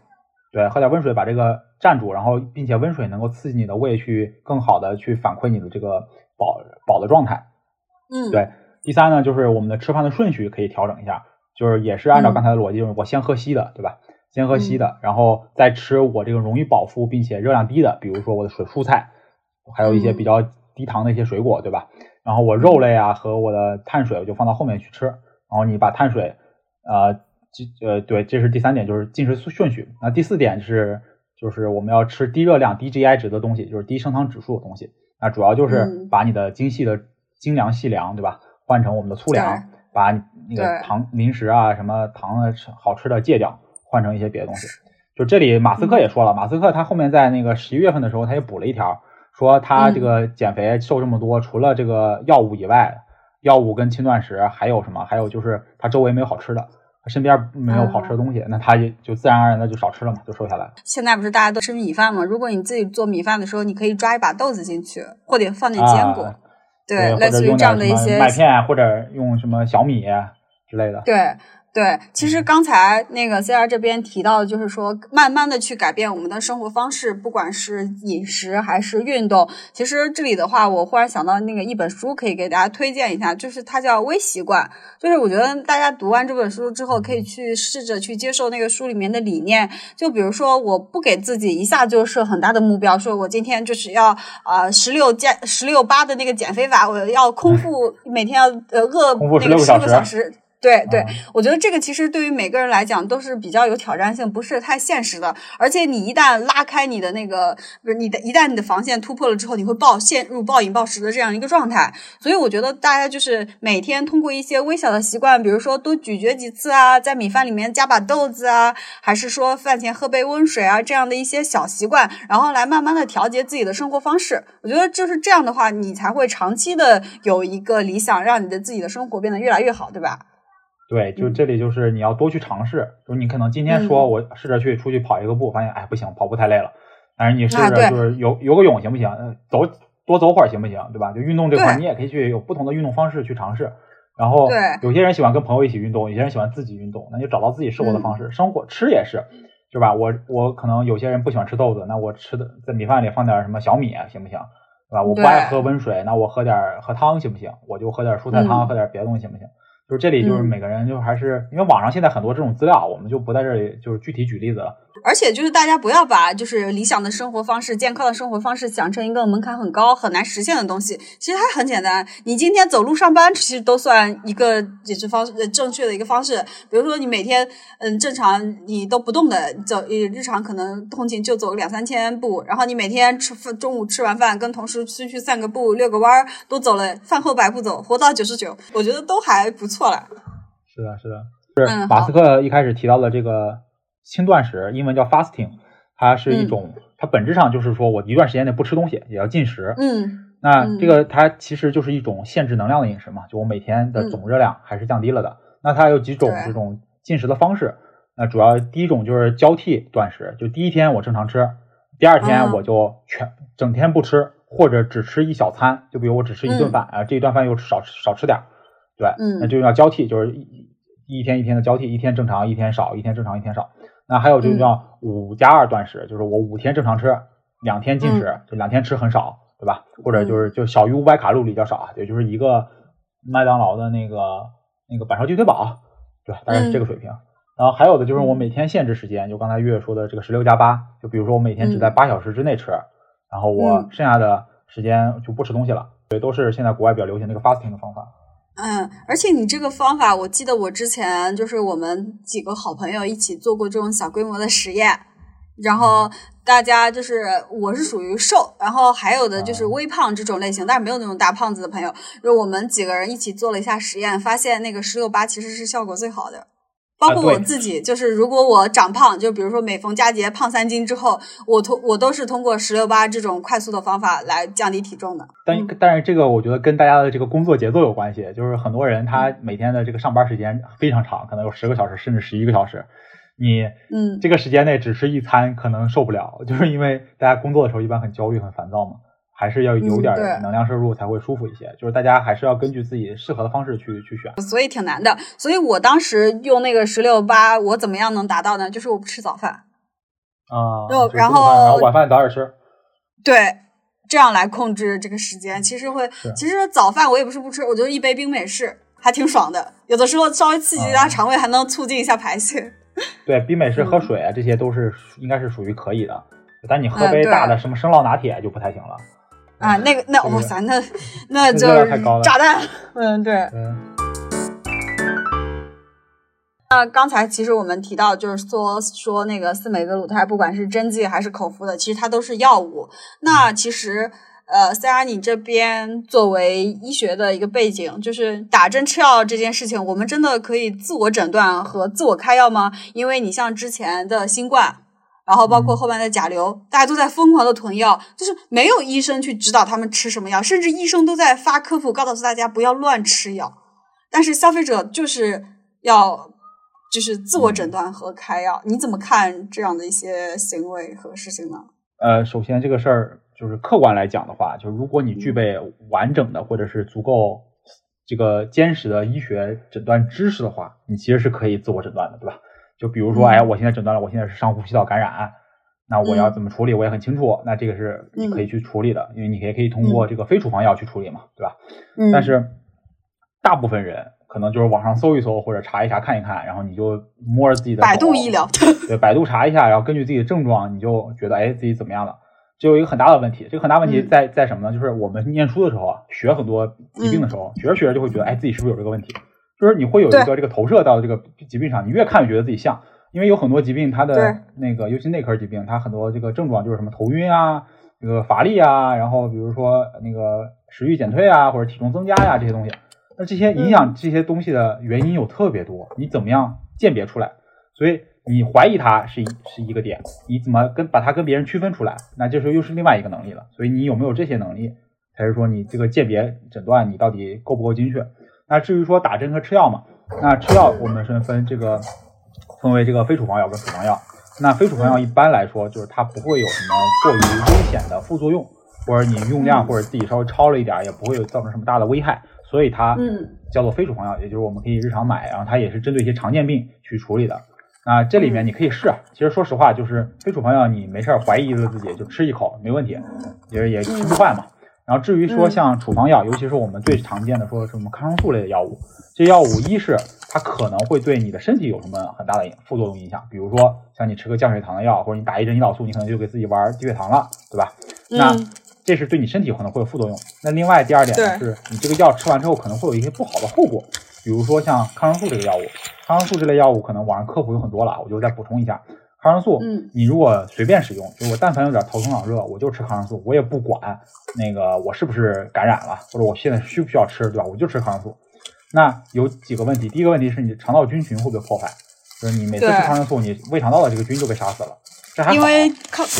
对，喝点温水把这个占住，然后并且温水能够刺激你的胃去更好的去反馈你的这个饱饱的状态。嗯，对第三呢，就是我们的吃饭的顺序可以调整一下，就是也是按照嗯刚才的逻辑，就是我先喝稀的，对吧？先喝稀的，然后再吃我这个容易饱腹并且热量低的，比如说我的水蔬菜，还有一些嗯比较低糖的一些水果，对吧？然后我肉类啊和我的碳水我就放到后面去吃，然后你把碳水，呃，这呃对，这是第三点，就是进食顺序。那第四点是就是我们要吃低热量、低 GI 值的东西，就是低升糖指数的东西。那主要就是嗯把你的精细的精粮细粮，对吧？换成我们的粗粮，把那个糖零食啊什么糖的吃好吃的戒掉，换成一些别的东西。就这里马斯嗯克也说了，马斯克他后面在那个十一月份的时候，他也补了一条，说他嗯这个减肥瘦这么多，除了这个药物以外，药物跟轻断食还有什么？还有就是他周围没有好吃的，他身边没有好吃的东西，那他也就自然而然的就少吃了嘛，就瘦下来了。现在不是大家都吃米饭吗？如果你自己做米饭的时候，你可以抓一把豆子进去，或者放点坚果，啊对，类似于这样的一些麦片，或者用什么小米之类的。对对，其嗯实刚才那个 C R 这边提到的，就是说慢慢的去改变我们的生活方式，不管是饮食还是运动。其实这里的话，我忽然想到那个一本书可以给大家推荐一下，就是它叫《微习惯》。就是我觉得大家读完这本书之后，可以去试着去接受那个书里面的理念。就比如说，我不给自己一下就设很大的目标，说我今天就是要啊十六减十六八的那个减肥法，我要空腹每天要呃饿空腹16那个十个小时。对对啊，我觉得这个其实对于每个人来讲都是比较有挑战性，不是太现实的。而且你一旦拉开你的那个，不是你的，一旦你的防线突破了之后，你会暴陷入暴饮暴食的这样一个状态。所以我觉得大家就是每天通过一些微小的习惯，比如说多咀嚼几次啊，在米饭里面加把豆子啊，还是说饭前喝杯温水啊，这样的一些小习惯，然后来慢慢的调节自己的生活方式。我觉得就是这样的话，你才会长期的有一个理想，让你的自己的生活变得越来越好，对吧？对，就嗯这里就是你要多去尝试，就是你可能今天说嗯我试着去出去跑一个步，发现哎不行，跑步太累了。但是你试着就是游游个泳行不行？呃走多走会儿行不行？对吧？就运动这块儿，你也可以去有不同的运动方式去尝试。然后对有些人喜欢跟朋友一起运动，有些人喜欢自己运动，那就找到自己适合的方嗯式。生活吃也是，是吧？我我可能有些人不喜欢吃豆子，那我吃的在米饭里放点什么小米啊行不行？对吧？我不爱喝温水，那我喝点儿喝汤行不行？我就喝点儿蔬菜汤，嗯喝点儿别的东西行不行？就是这里就是嗯每个人就还是因为网上现在很多这种资料，我们就不在这里就是具体举例子了。而且就是大家不要把就是理想的生活方式、健康的生活方式想成一个门槛很高、很难实现的东西。其实它很简单，你今天走路上班，其实都算一个解决方呃正确的一个方式。比如说你每天嗯正常你都不动的走，呃日常可能通勤就走两三千步，然后你每天吃饭中午吃完饭跟同事出去散个步、遛个弯儿，都走了饭后百步走，活到九十九，我觉得都还不错了。是的，是的，是，马斯克一开始提到的这个轻断食，英文叫 fasting，它是一种，它本质上就是说我一段时间内不吃东西，也要进食。嗯。那这个它其实就是一种限制能量的饮食嘛，就我每天的总热量还是降低了的。那它有几种这种进食的方式，那主要第一种就是交替断食，就第一天我正常吃，第二天嗯我就全整天不吃，或者只吃一小餐，就比如我只吃一顿嗯。饭啊，这一顿饭又少吃少吃点儿，对，嗯那就要交替，就是一一天一天的交替，一天正常，一天少，一天正常，一天少。那还有就嗯叫五加二断食，就是我五天正常吃，两天禁食，嗯就两天吃很少，对吧？或者就是就小于五百卡路里叫少啊，也就是一个麦当劳的那个那个板烧鸡腿堡，对吧？大概是这个水平。然后还有的就是我嗯每天限制时间，就刚才月月说的这个十六加八，就比如说我每天只在嗯八小时之内吃，然后我嗯剩下的时间就不吃东西了。对，都是现在国外比较流行的一个 fasting 的方法。嗯，而且你这个方法，我记得我之前就是我们几个好朋友一起做过这种小规模的实验，然后大家就是我是属于瘦，然后还有的就是哦微胖这种类型，但是没有那种大胖子的朋友，就我们几个人一起做了一下实验，发现那个十六八其实是效果最好的。包括我自己，就是如果我长胖，就比如说每逢佳节胖三斤之后，我通我都是通过十六八这种快速的方法来降低体重的。但嗯。但是这个我觉得跟大家的这个工作节奏有关系，就是很多人他每天的这个上班时间非常长，可能有十个小时甚至十一个小时，你嗯。这个时间内只吃一餐可能受不了，就是因为大家工作的时候一般很焦虑很烦躁嘛，还是要有点能量摄入才会舒服一些，就是大家还是要根据自己适合的方式去去选。所以挺难的。所以我当时用那个十六八，我怎么样能达到呢？就是我不吃早饭，啊，然后然后晚饭早点吃，对，这样来控制这个时间，其实会，其实早饭我也不是不吃，我就一杯冰美式，还挺爽的。有的时候稍微刺激一下啊肠胃，还能促进一下排泄。对，冰美式喝嗯水啊，这些都是应该是属于可以的，但你喝杯大的什么生酪拿铁就不太行了。啊，那个那这个哇塞，那那就是炸弹。嗯，对。嗯。那刚才其实我们提到，就是说说那个司美格鲁肽，不管是针剂还是口服的，其实它都是药物。那其实，呃，虽然你这边作为医学的一个背景，就是打针吃药这件事情，我们真的可以自我诊断和自我开药吗？因为你像之前的新冠。然后包括后面的甲流，大家都在疯狂的囤药，就是没有医生去指导他们吃什么药，甚至医生都在发科普，告诉大家不要乱吃药。但是消费者就是要就是自我诊断和开药，你怎么看这样的一些行为和事情呢？呃，首先这个事儿就是客观来讲的话，就是如果你嗯具备完整的或者是足够这个坚实的医学诊断知识的话，你其实是可以自我诊断的，对吧？就比如说，嗯哎，我现在诊断了我现在是上呼吸道感染，那我要嗯怎么处理，我也很清楚，那这个是你可以去处理的，因为你也可以通过这个非处方药去处理嘛，对吧？嗯但是大部分人可能就是网上搜一搜或者查一查看一看，然后你就摸着自己的百度医疗，对，百度查一下，然后根据自己的症状，你就觉得哎自己怎么样了。这有一个很大的问题，这个很大问题嗯在在什么呢？就是我们念书的时候啊，学很多疾病的时候，学着学着就会觉得哎自己是不是有这个问题？就是你会有一个这个投射到这个疾病上，你越看越觉得自己像，因为有很多疾病它的那个，尤其内科疾病，它很多这个症状就是什么头晕啊，这个乏力啊，然后比如说那个食欲减退啊，或者体重增加呀、这些东西，那这些影响这些东西的原因有特别多，你怎么样鉴别出来？所以你怀疑它是一是一个点，你怎么跟把它跟别人区分出来？那这时候又是另外一个能力了。所以你有没有这些能力，才是说你这个鉴别诊断你到底够不够精确？那至于说打针和吃药嘛，那吃药我们是分这个分为这个非处方药跟处方药。那非处方药一般来说就是它不会有什么过于危险的副作用，或者你用量或者自己稍微超了一点儿也不会有造成什么大的危害，所以它嗯叫做非处方药，也就是我们可以日常买，然后它也是针对一些常见病去处理的。那这里面你可以试啊，其实说实话，就是非处方药，你没事儿怀疑了自己就吃一口没问题，也也吃不坏嘛。然后至于说像处方药，尤其是我们最常见的说什么抗生素类的药物，这些药物一是它可能会对你的身体有什么很大的副作用影响，比如说像你吃个降血糖的药，或者你打一针胰岛素，你可能就给自己玩低血糖了，对吧？那嗯这是对你身体可能会有副作用。那另外第二点呢，是你这个药吃完之后可能会有一些不好的后果，比如说像抗生素这个药物，抗生素这类药物可能网上科普有很多了，我就再补充一下。抗生素，嗯你如果随便使用，就我但凡有点头疼脑热，我就吃抗生素，我也不管那个我是不是感染了，或者我现在需不需要吃，对吧？我就吃抗生素。那有几个问题，第一个问题是你肠道菌群会不会破坏？就是你每次吃抗生素，你胃肠道的这个菌就被杀死了，这还好。因为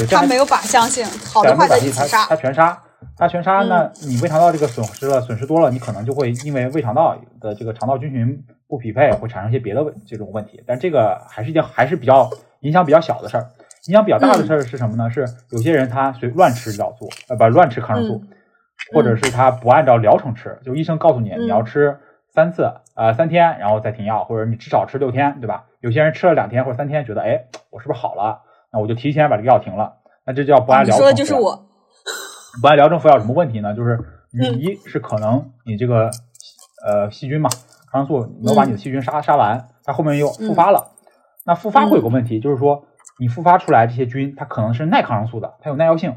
它没有靶向性，好的坏的它一起杀它。全杀，它全杀，嗯那你胃肠道这个损失了，损失多了，你可能就会因为胃肠道的这个肠道菌群不匹配，会产生一些别的问这种问题。但这个还是一件还是比较影响比较小的事儿。影响比较大的事儿是什么呢？是有些人他随乱吃胰岛素，呃，不乱吃抗生素，嗯或者是他不按照疗程吃，就医生告诉你嗯你要吃三次，呃，三天，然后再停药，或者你至少吃六天，对吧？有些人吃了两天或者三天，觉得哎，我是不是好了？那我就提前把这个药停了，那这叫不按疗程啊你说的就是服药我，不按疗程服药有什么问题呢？就是你嗯一是可能你这个呃细菌嘛，抗生素没有把你的细菌杀杀完，它后面又复发了。那复发会有个问题，就是说你复发出来这些菌，它可能是耐抗生素的，它有耐药性，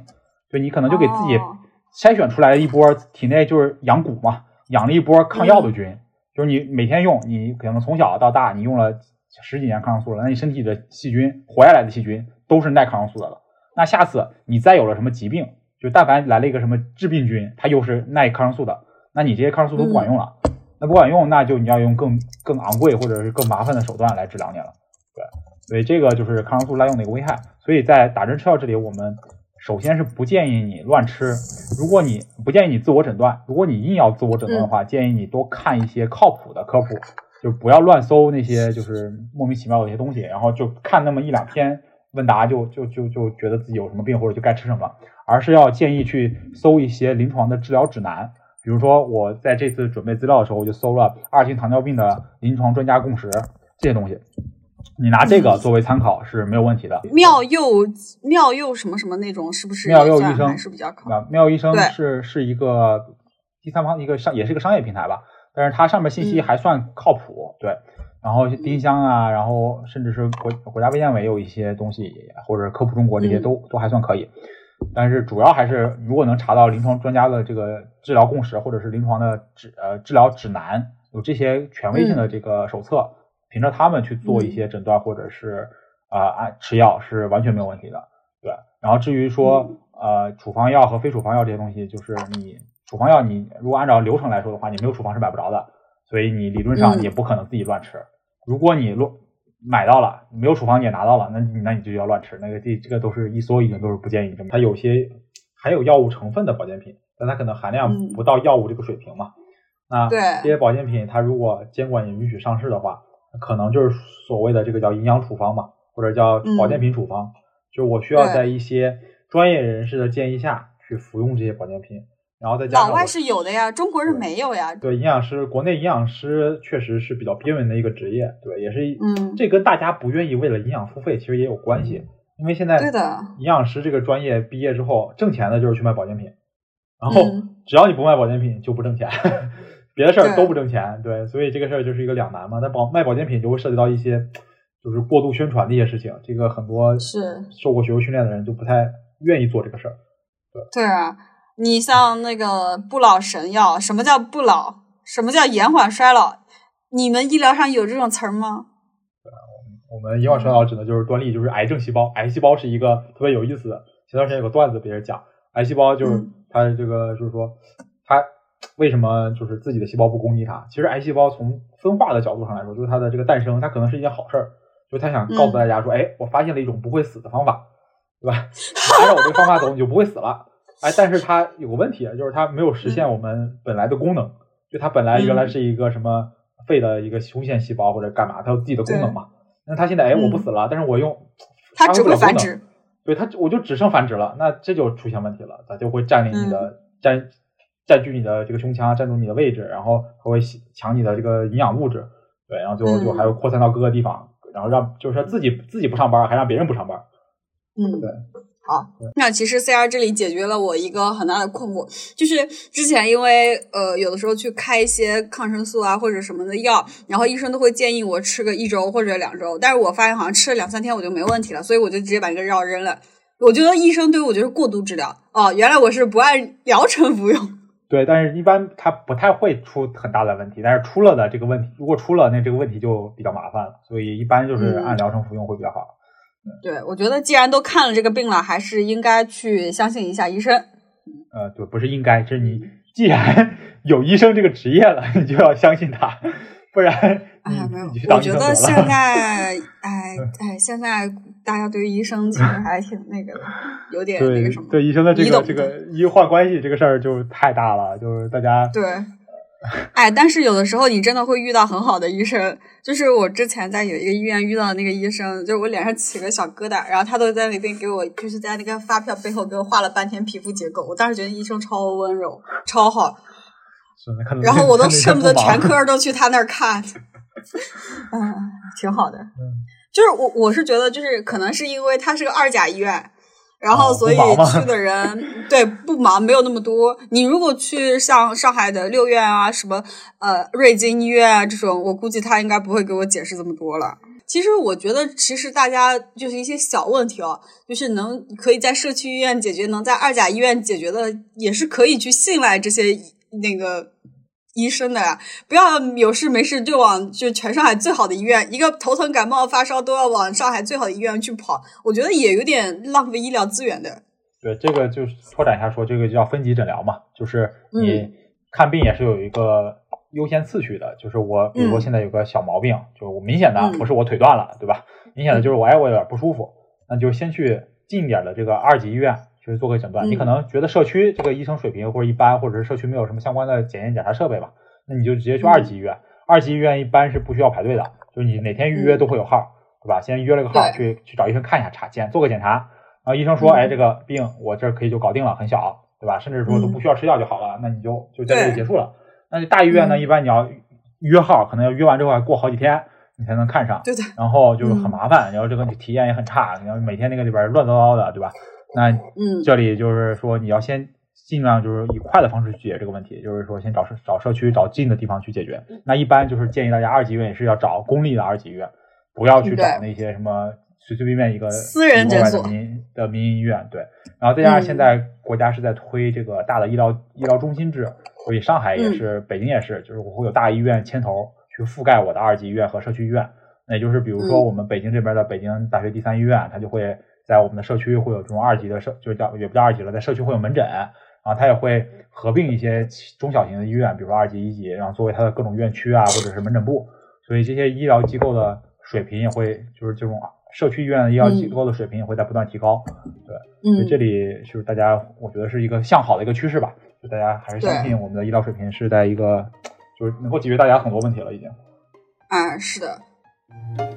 所以你可能就给自己哦筛选出来一波体内就是养蛊嘛，养了一波抗药的菌，就是你每天用，你可能从小到大你用了十几年抗生素了，那你身体的细菌活下来的细菌都是耐抗生素的了。那下次你再有了什么疾病，就但凡来了一个什么致病菌，它又是耐抗生素的，那你这些抗生素都不管用了。那不管用，那就你要用更更昂贵或者是更麻烦的手段来治疗你了。对，所以这个就是抗生素滥用的一个危害。所以在打针吃药这里，我们首先是不建议你乱吃。如果你不建议你自我诊断，如果你硬要自我诊断的话，建议你多看一些靠谱的科普，就不要乱搜那些就是莫名其妙的一些东西，然后就看那么一两篇问答就就就就觉得自己有什么病或者就该吃什么，而是要建议去搜一些临床的治疗指南。比如说，我在这次准备资料的时候，我就搜了二型糖尿病的临床专家共识这些东西，你拿这个作为参考是没有问题的。妙佑妙佑什么什么那种，是不是妙佑医生是比较靠？啊，妙医生是是一个第三方一个商也是个商业平台吧，但是它上面信息嗯还算靠谱，对。然后丁香啊，然后甚至是国国家卫健委有一些东西，或者科普中国这些嗯都、都还算可以。但是主要还是如果能查到临床专家的这个治疗共识，或者是临床的指呃治疗指南，有这些权威性的这个手册，凭着他们去做一些诊断或者是啊按、吃药是完全没有问题的。对，然后至于说呃处方药和非处方药这些东西，就是你处方药你如果按照流程来说的话，你没有处方是买不着的，所以你理论上也不可能自己乱吃。如果你乱买到了，没有处方你也拿到了，那你那你就要乱吃，那个这这个都是一所有医生都是不建议这么。它有些含有药物成分的保健品，但它可能含量嗯不到药物这个水平嘛。那对这些保健品，它如果监管也允许上市的话，可能就是所谓的这个叫营养处方嘛，或者叫保健品处方，就是我需要在一些专业人士的建议下去服用这些保健品，然后再加上我老外是有的呀，中国是没有呀。对营养师，国内营养师确实是比较边缘的一个职业，对，也是嗯。这跟大家不愿意为了营养付费其实也有关系，因为现在对的营养师这个专业毕业之后挣钱的就是去卖保健品，然后。嗯只要你不卖保健品就不挣钱，别的事儿都不挣钱，对，所以这个事儿就是一个两难嘛。那保卖保健品就会涉及到一些就是过度宣传的一些事情，这个很多是受过学术训练的人就不太愿意做这个事儿。对啊，你像那个不老神药，什么叫不老？什么叫延缓衰老？你们医疗上有这种词儿吗？我们延缓衰老指的就是端粒，就是癌症细胞。癌细胞是一个特别有意思的。前段时间有个段子，别人讲，癌细胞就是嗯它这个，就是说它为什么就是自己的细胞不攻击它？其实癌细胞从分化的角度上来说，就是它的这个诞生，它可能是一件好事儿，就是它想告诉大家说，哎，我发现了一种不会死的方法，对吧？你按照我这个方法走，你就不会死了。哎，但是它有个问题，就是它没有实现我们本来的功能。就它本来原来是一个什么肺的一个胸腺细胞或者干嘛，它有自己的功能嘛。那它现在哎，我不死了，但是我用它只会繁殖。对它，我就只剩繁殖了，那这就出现问题了，它就会占领你嗯的、占占据你的这个胸腔，占住你的位置，然后它会吸抢你的这个营养物质，对，然后就就嗯还会扩散到各个地方，然后让就是说自己自己不上班，还让别人不上班，嗯，对。好，那其实 CR 这里解决了我一个很大的困惑，就是之前因为呃有的时候去开一些抗生素啊或者什么的药，然后医生都会建议我吃个一周或者两周，但是我发现好像吃了两三天我就没问题了，所以我就直接把这个药扔了。我觉得医生对我就是过度治疗哦，原来我是不按疗程服用。对，但是一般它不太会出很大的问题，但是出了的这个问题，如果出了，那这个问题就比较麻烦了，所以一般就是嗯按疗程服用会比较好。对，我觉得既然都看了这个病了，还是应该去相信一下医生。呃，对，不是应该，是你既然 有医生这个职业了，你就要相信他，不然你 哎，没有我觉得。现在，哎哎，现在大家对于医生其实还挺那个的，有点那对个什么。对医生的这个这个医患关系这个事儿就太大了，就是大家对，哎，但是有的时候你真的会遇到很好的医生，就是我之前在有一个医院遇到的那个医生，就是我脸上起个小疙瘩，然后他都在那边给我，就是在那个发票背后给我画了半天皮肤结构，我当时觉得医生超温柔，超好，然后我都恨不得全科 都去他那儿看，嗯，挺好的。嗯就是我我是觉得，就是可能是因为它是个二甲医院，然后哦所以去的人对不忙，没有那么多。你如果去像上海的六院啊，什么呃瑞金医院啊这种，我估计他应该不会给我解释这么多了。其实我觉得，其实大家就是一些小问题哦，就是能可以在社区医院解决，能在二甲医院解决的，也是可以去信赖这些那个医生的呀。不要有事没事就往就全上海最好的医院，一个头疼感冒发烧都要往上海最好的医院去跑，我觉得也有点浪费医疗资源的。对这个就是拓展一下说，这个叫分级诊疗嘛，就是你嗯看病也是有一个优先次序的，就是我比如说嗯现在有个小毛病，就是我明显的嗯不是我腿断了，对吧？明显的就是我哎我有点不舒服，那就先去近一点的这个二级医院去做个诊断。嗯你可能觉得社区这个医生水平或者一般，或者是社区没有什么相关的检验检查设备吧，那你就直接去二级医院。二级医院一般是不需要排队的，就是你哪天预约嗯都会有号，对吧？先约了个号对去去找医生看一下查检做个检查，然后医生说，嗯哎，这个病我这儿可以就搞定了，很小，对吧？甚至说都嗯不需要吃药就好了，那你就就在这对里结束了。那你大医院呢，嗯一般你要约号，可能要约完之后还过好几天，你才能看上。对的，然后就是很嗯麻烦，然后这个你体验也很差，然后每天那个里边乱糟糟的，对吧？那嗯这里就是说你要先尽量就是以快的方式去解决这个问题，就是说先找社找社区找近的地方去解决。那一般就是建议大家二级医院也是要找公立的二级医院，不要去找那些什么随随便便一个私人诊所的民的民营医院。对，然后再加上嗯现在国家是在推这个大的医疗医疗中心制，所以上海也嗯是，北京也是，就是我会有大医院牵头去覆盖我的二级医院和社区医院。那也就是比如说嗯我们北京这边的北京大学第三医院，它就会在我们的社区会有这种二级的社，就是叫也不叫二级了，在社区会有门诊，然后它也会合并一些中小型的医院，比如说二级、一级，然后作为它的各种院区啊或者是门诊部，所以这些医疗机构的水平也会，就是这种社区医院的医疗机构的水平也会在不断提高。对所以嗯这里就是大家，我觉得是一个向好的一个趋势吧，就大家还是相信我们的医疗水平是在一个，就是能够解决大家很多问题了已经。啊，是的。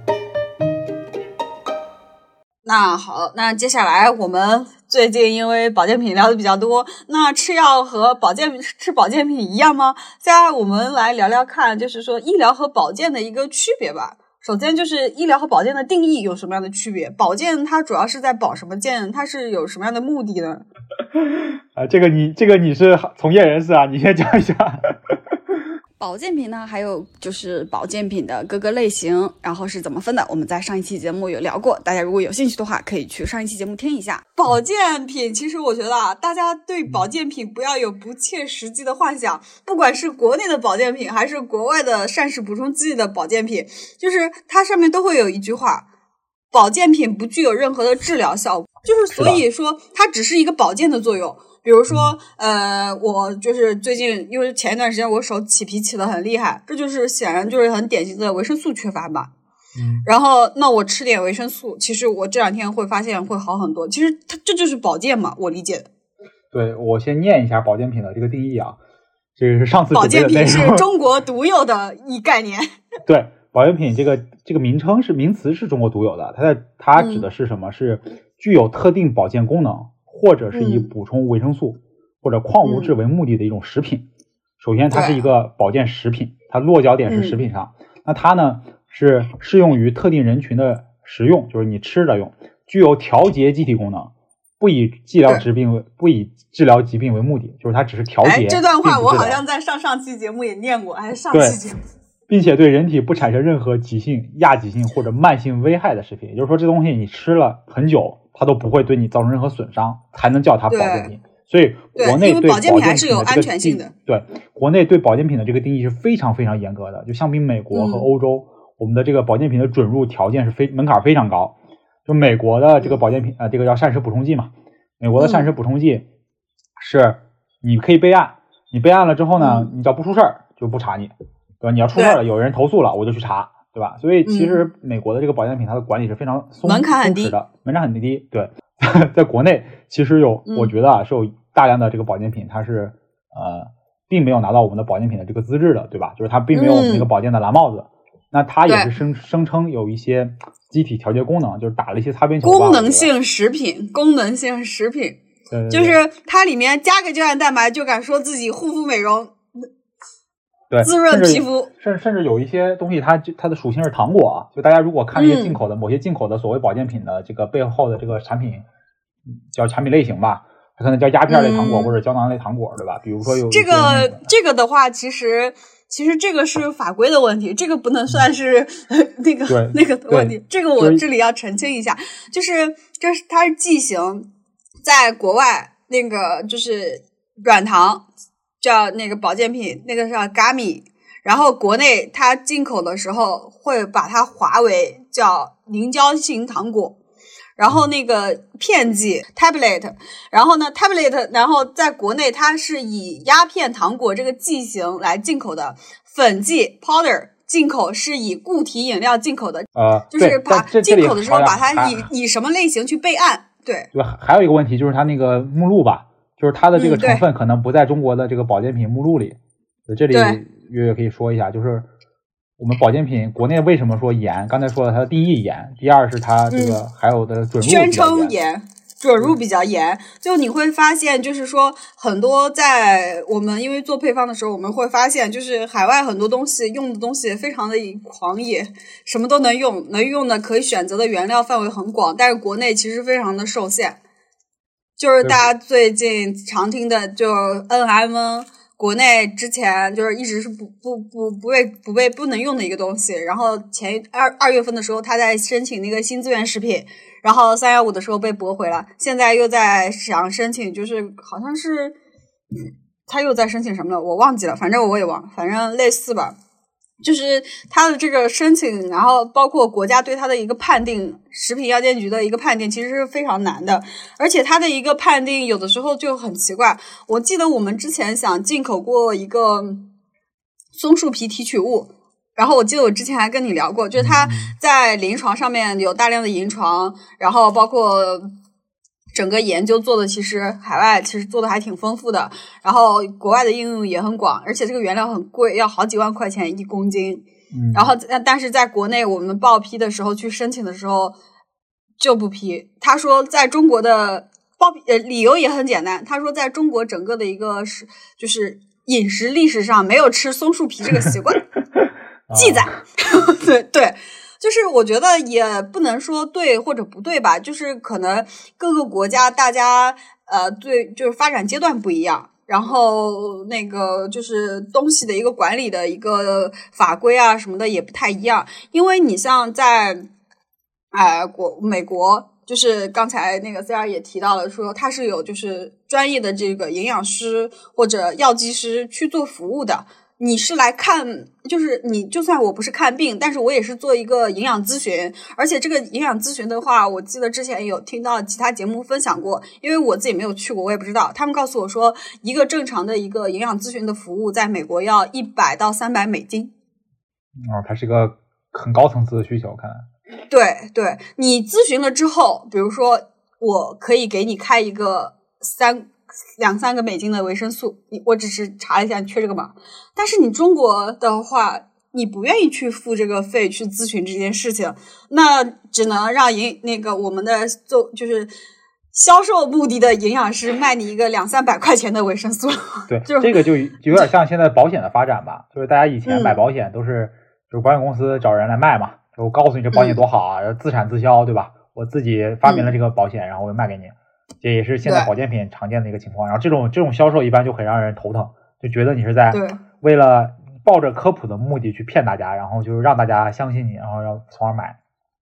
那好，那接下来我们最近因为保健品聊的比较多，那吃药和保健吃保健品一样吗？接下来我们来聊聊看，就是说医疗和保健的一个区别吧。首先就是医疗和保健的定义有什么样的区别？保健它主要是在保什么健？它是有什么样的目的呢？啊，这个你这个你是从业人士啊，你先讲一下。保健品呢，还有就是保健品的各个类型，然后是怎么分的，我们在上一期节目有聊过，大家如果有兴趣的话，可以去上一期节目听一下。保健品，其实我觉得啊，大家对保健品不要有不切实际的幻想，不管是国内的保健品，还是国外的膳食补充剂的保健品，就是它上面都会有一句话：保健品不具有任何的治疗效果，就是所以说它只是一个保健的作用。比如说，呃，我就是最近，因为前一段时间我手起皮起的很厉害，这就是显然就是很典型的维生素缺乏吧。嗯，然后那我吃点维生素，其实我这两天会发现会好很多。其实它这就是保健嘛，我理解的。对我先念一下保健品的这个定义啊，这个是上次保健。品 是中国独有的一概念。对，保健品这个这个名称是名词是中国独有的，它在它指的是什么？是具有特定保健功能，或者是以嗯补充维生素或者矿物质为目的的一种食品。首先，它是一个保健食品，它落脚点是食品上。那它呢是适用于特定人群的食用，就是你吃着用，具有调节机体功能，不以治疗疾病为不以治疗疾病为目的，就是它只是调节。哎，这段话我好像在上上期节目也念过，还是上期节目。并且对人体不产生任何急性、亚急性或者慢性危害的食品，也就是说，这东西你吃了很久，它都不会对你造成任何损伤，才能叫它保健品。所以，国内对保健品还是有安全性的对，国内对保健品的这个定义是非常非常严格的，就相比美国和嗯欧洲，我们的这个保健品的准入条件是非门槛非常高。就美国的这个保健品，呃，这个叫膳食补充剂嘛，美国的膳食补充剂是你可以备案，你备案了之后呢，嗯你只要不出事儿就不查你，对吧？你要出事儿了，有人投诉了，我就去查，对吧？所以其实美国的这个保健品它的管理是非常松嗯门槛很低的，门槛很低。对，在国内其实有，嗯我觉得啊是有大量的这个保健品，它是呃并没有拿到我们的保健品的这个资质的，对吧？就是它并没有我们那个保健的蓝帽子。那它也是声声称有一些机体调节功能，就是打了一些擦边球。功能性食品，功能性食品，对对对就是它里面加个胶原蛋白，就敢说自己护肤美容，对滋润皮肤。甚甚至有一些东西它，就它的属性是糖果啊。就大家如果看一些嗯进口的、某些进口的所谓保健品的这个背后的这个产品，嗯叫产品类型吧，它可能叫鸦片类糖果、嗯或者胶囊类糖果，对吧？比如说有这个这个的话，其实其实这个是法规的问题，这个不能算是那个对那个的问题。这个我这里要澄清一下，就是这是它是剂型，在国外那个就是软糖叫那个保健品，那个叫 Gummy，然后国内它进口的时候会把它划为叫凝胶型糖果。然后那个片剂 tablet，然后呢 tablet，然后在国内它是以鸦片糖果这个剂型来进口的，粉剂 powder 进口是以固体饮料进口的，呃，对就是把进口的时候把它以以什么类型去备案，对，对，还有一个问题就是它那个目录吧，就是它的这个成分可能不在中国的这个保健品目录里。对这里月月可以说一下，就是我们保健品国内为什么说严？刚才说了它的定义严，第二是它这个还有的准入嗯宣称严。准入比较严，就你会发现，就是说很多在我们因为做配方的时候，我们会发现，就是海外很多东西用的东西非常的狂野，什么都能用，能用的可以选择的原料范围很广，但是国内其实非常的受限。就是大家最近常听的，就 N M N，国内之前就是一直是不不不不被不被不能用的一个东西。然后前二二月份的时候，他在申请那个新资源食品，然后三幺五的时候被驳回了，现在又在想申请，就是好像是，嗯，他又在申请什么了，我忘记了，反正我也忘了，反正类似吧。就是他的这个申请，然后包括国家对他的一个判定，食品药监局的一个判定，其实是非常难的。而且它的一个判定有的时候就很奇怪。我记得我们之前想进口过一个松树皮提取物，然后我记得我之前还跟你聊过，就是它在临床上面有大量的临床，然后包括。整个研究做的其实海外其实做的还挺丰富的，然后国外的应用也很广，而且这个原料很贵，要好几万块钱一公斤。嗯，然后但但是在国内我们报批的时候去申请的时候就不批。他说在中国的报批呃理由也很简单，他说在中国整个的一个是就是饮食历史上没有吃松树皮这个习惯 记载。对对，就是我觉得也不能说对或者不对吧，就是可能各个国家大家呃对就是发展阶段不一样。然后那个就是东西的一个管理的一个法规啊什么的也不太一样，因为你像在，哎、国美国。就是刚才那个 C R 也提到了，说它是有就是专业的这个营养师或者药剂师去做服务的。你是来看，就是你就算我不是看病，但是我也是做一个营养咨询，而且这个营养咨询的话，我记得之前有听到其他节目分享过，因为我自己没有去过，我也不知道。他们告诉我说，一个正常的一个营养咨询的服务，在美国要一百到三百美金。哦，它是一个很高层次的需求，看来。对对，你咨询了之后，比如说我可以给你开一个三两三个美金的维生素，你我只是查了一下，你缺这个码。但是你中国的话，你不愿意去付这个费去咨询这件事情，那只能让营那个我们的做就是销售目的的营养师卖你一个两三百块钱的维生素。对，就这个就就有点像现在保险的发展吧，就是大家以前嗯买保险都是就是保险公司找人来卖嘛，就我告诉你这保险多好啊，自产自销，对吧？我自己发明了这个保险，然后我就卖给你，这也是现在保健品常见的一个情况。然后这种这种销售一般就很让人头疼，就觉得你是在为了抱着科普的目的去骗大家，然后就是让大家相信你，然后要从而买。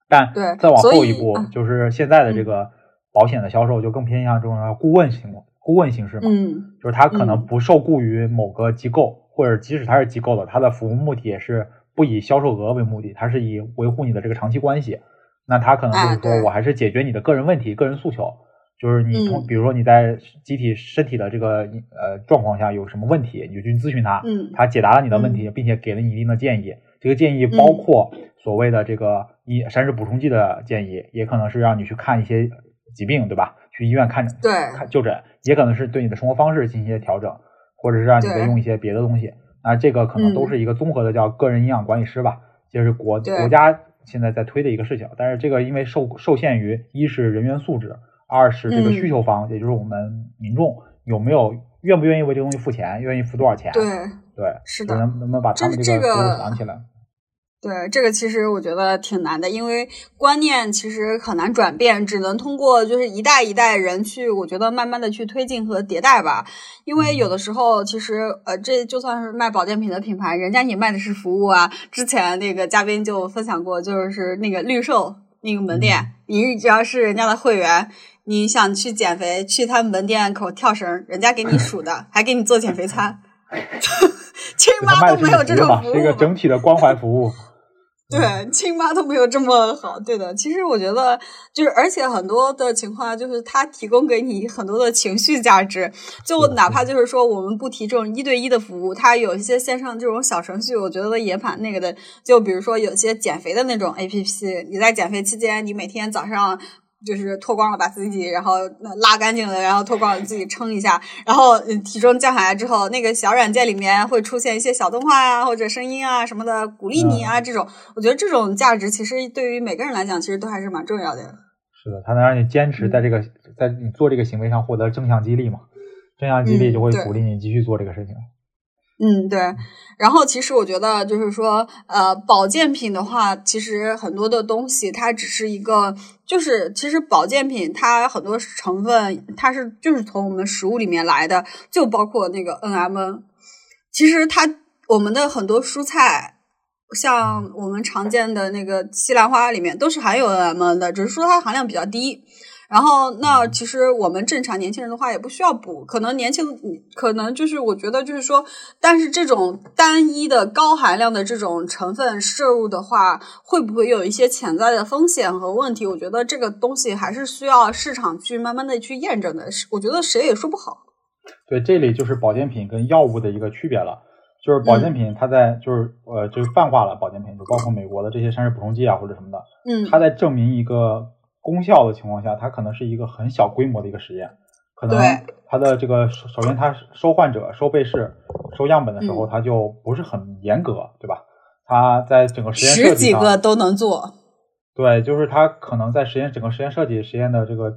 但对再往后一步，嗯就是现在的这个保险的销售就更偏向这种顾问型顾问形式嘛，嗯就是他可能嗯不受雇于某个机构，或者即使他是机构的，他的服务目的也是不以销售额为目的，他是以维护你的这个长期关系。那他可能就是说我还是解决你的个人问题、个人诉求，就是你从嗯比如说你在机体身体的这个呃状况下有什么问题，你就去咨询他，嗯他解答了你的问题，并且给了你一定的建议。这个建议包括所谓的这个一膳食补充剂的建议，也可能是让你去看一些疾病，对吧？去医院看对看就诊，也可能是对你的生活方式进行一些调整，或者是让你再对用一些别的东西。那这个可能都嗯是一个综合的叫个人营养管理师吧，就是国国家现在在推的一个事情。但是这个因为受受限于一是人员素质，二是这个嗯需求方，也就是我们民众有没有愿不愿意为这个东西付钱，愿意付多少钱？对。对，是的就能能不能把他们这这个服务这个想起来？对，这个其实我觉得挺难的，因为观念其实很难转变，只能通过就是一代一代人去，我觉得慢慢的去推进和迭代吧。因为有的时候，其实呃，这就算是卖保健品的品牌，人家也卖的是服务啊。之前那个嘉宾就分享过，就是那个绿瘦那个门店，你只要是人家的会员。你想去减肥，去他们门店口跳绳，人家给你数的，还给你做减肥餐，亲妈都没有这种服务是一个整体的关怀服务。对，亲妈都没有这么好。对的，其实我觉得就是，而且很多的情况就是他提供给你很多的情绪价值，就哪怕就是说我们不提这种一对一的服务，他有一些线上这种小程序，我觉得也蛮那个的。就比如说有些减肥的那种 APP，你在减肥期间，你每天早上。就是脱光了把自己，然后那拉干净了，然后脱光了自己称一下，然后嗯体重降下来之后，那个小软件里面会出现一些小动画啊或者声音啊什么的，鼓励你啊这种，我觉得这种价值其实对于每个人来讲，其实都还是蛮重要的。是的，它能让你坚持在这个在你做这个行为上获得正向激励嘛？正向激励就会鼓励你继续做这个事情。嗯，嗯对。然后其实我觉得就是说，呃，保健品的话，其实很多的东西它只是一个，就是其实保健品它很多成分它是就是从我们食物里面来的，就包括那个 NMN。其实它我们的很多蔬菜，像我们常见的那个西兰花里面都是含有 NMN 的，只是说它含量比较低。然后，那其实我们正常年轻人的话也不需要补，可能年轻，可能就是我觉得就是说，但是这种单一的高含量的这种成分摄入的话，会不会有一些潜在的风险和问题？我觉得这个东西还是需要市场去慢慢的去验证的。是我觉得谁也说不好。对，这里就是保健品跟药物的一个区别了。就是保健品，它在就是呃，就是泛化了保健品，就包括美国的这些膳食补充剂啊或者什么的，嗯它在证明一个功效的情况下，它可能是一个很小规模的一个实验，可能它的这个首首先它收患者、收被试、收样本的时候，嗯它就不是很严格，对吧？它在整个实验设十计上，几个都能做。对，就是它可能在实验整个实验设计、实验的这个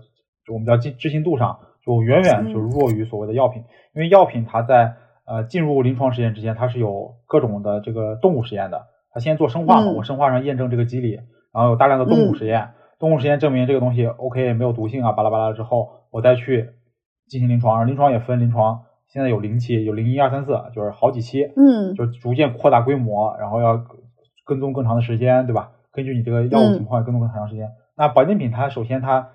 就我们叫执执行度上，就远远就弱于所谓的药品，因为药品它在呃进入临床实验之前，它是有各种的这个动物实验的，它先做生化嘛，嗯我生化上验证这个机理，然后有大量的动物实验，动物实验证明这个东西 OK 没有毒性啊，巴拉巴拉之后，我再去进行临床，临床也分临床现在有零期，有零一二三四，就是好几期，嗯就逐渐扩大规模，然后要跟踪更长的时间，对吧？根据你这个药物情况跟踪更长时间。那保健品它首先它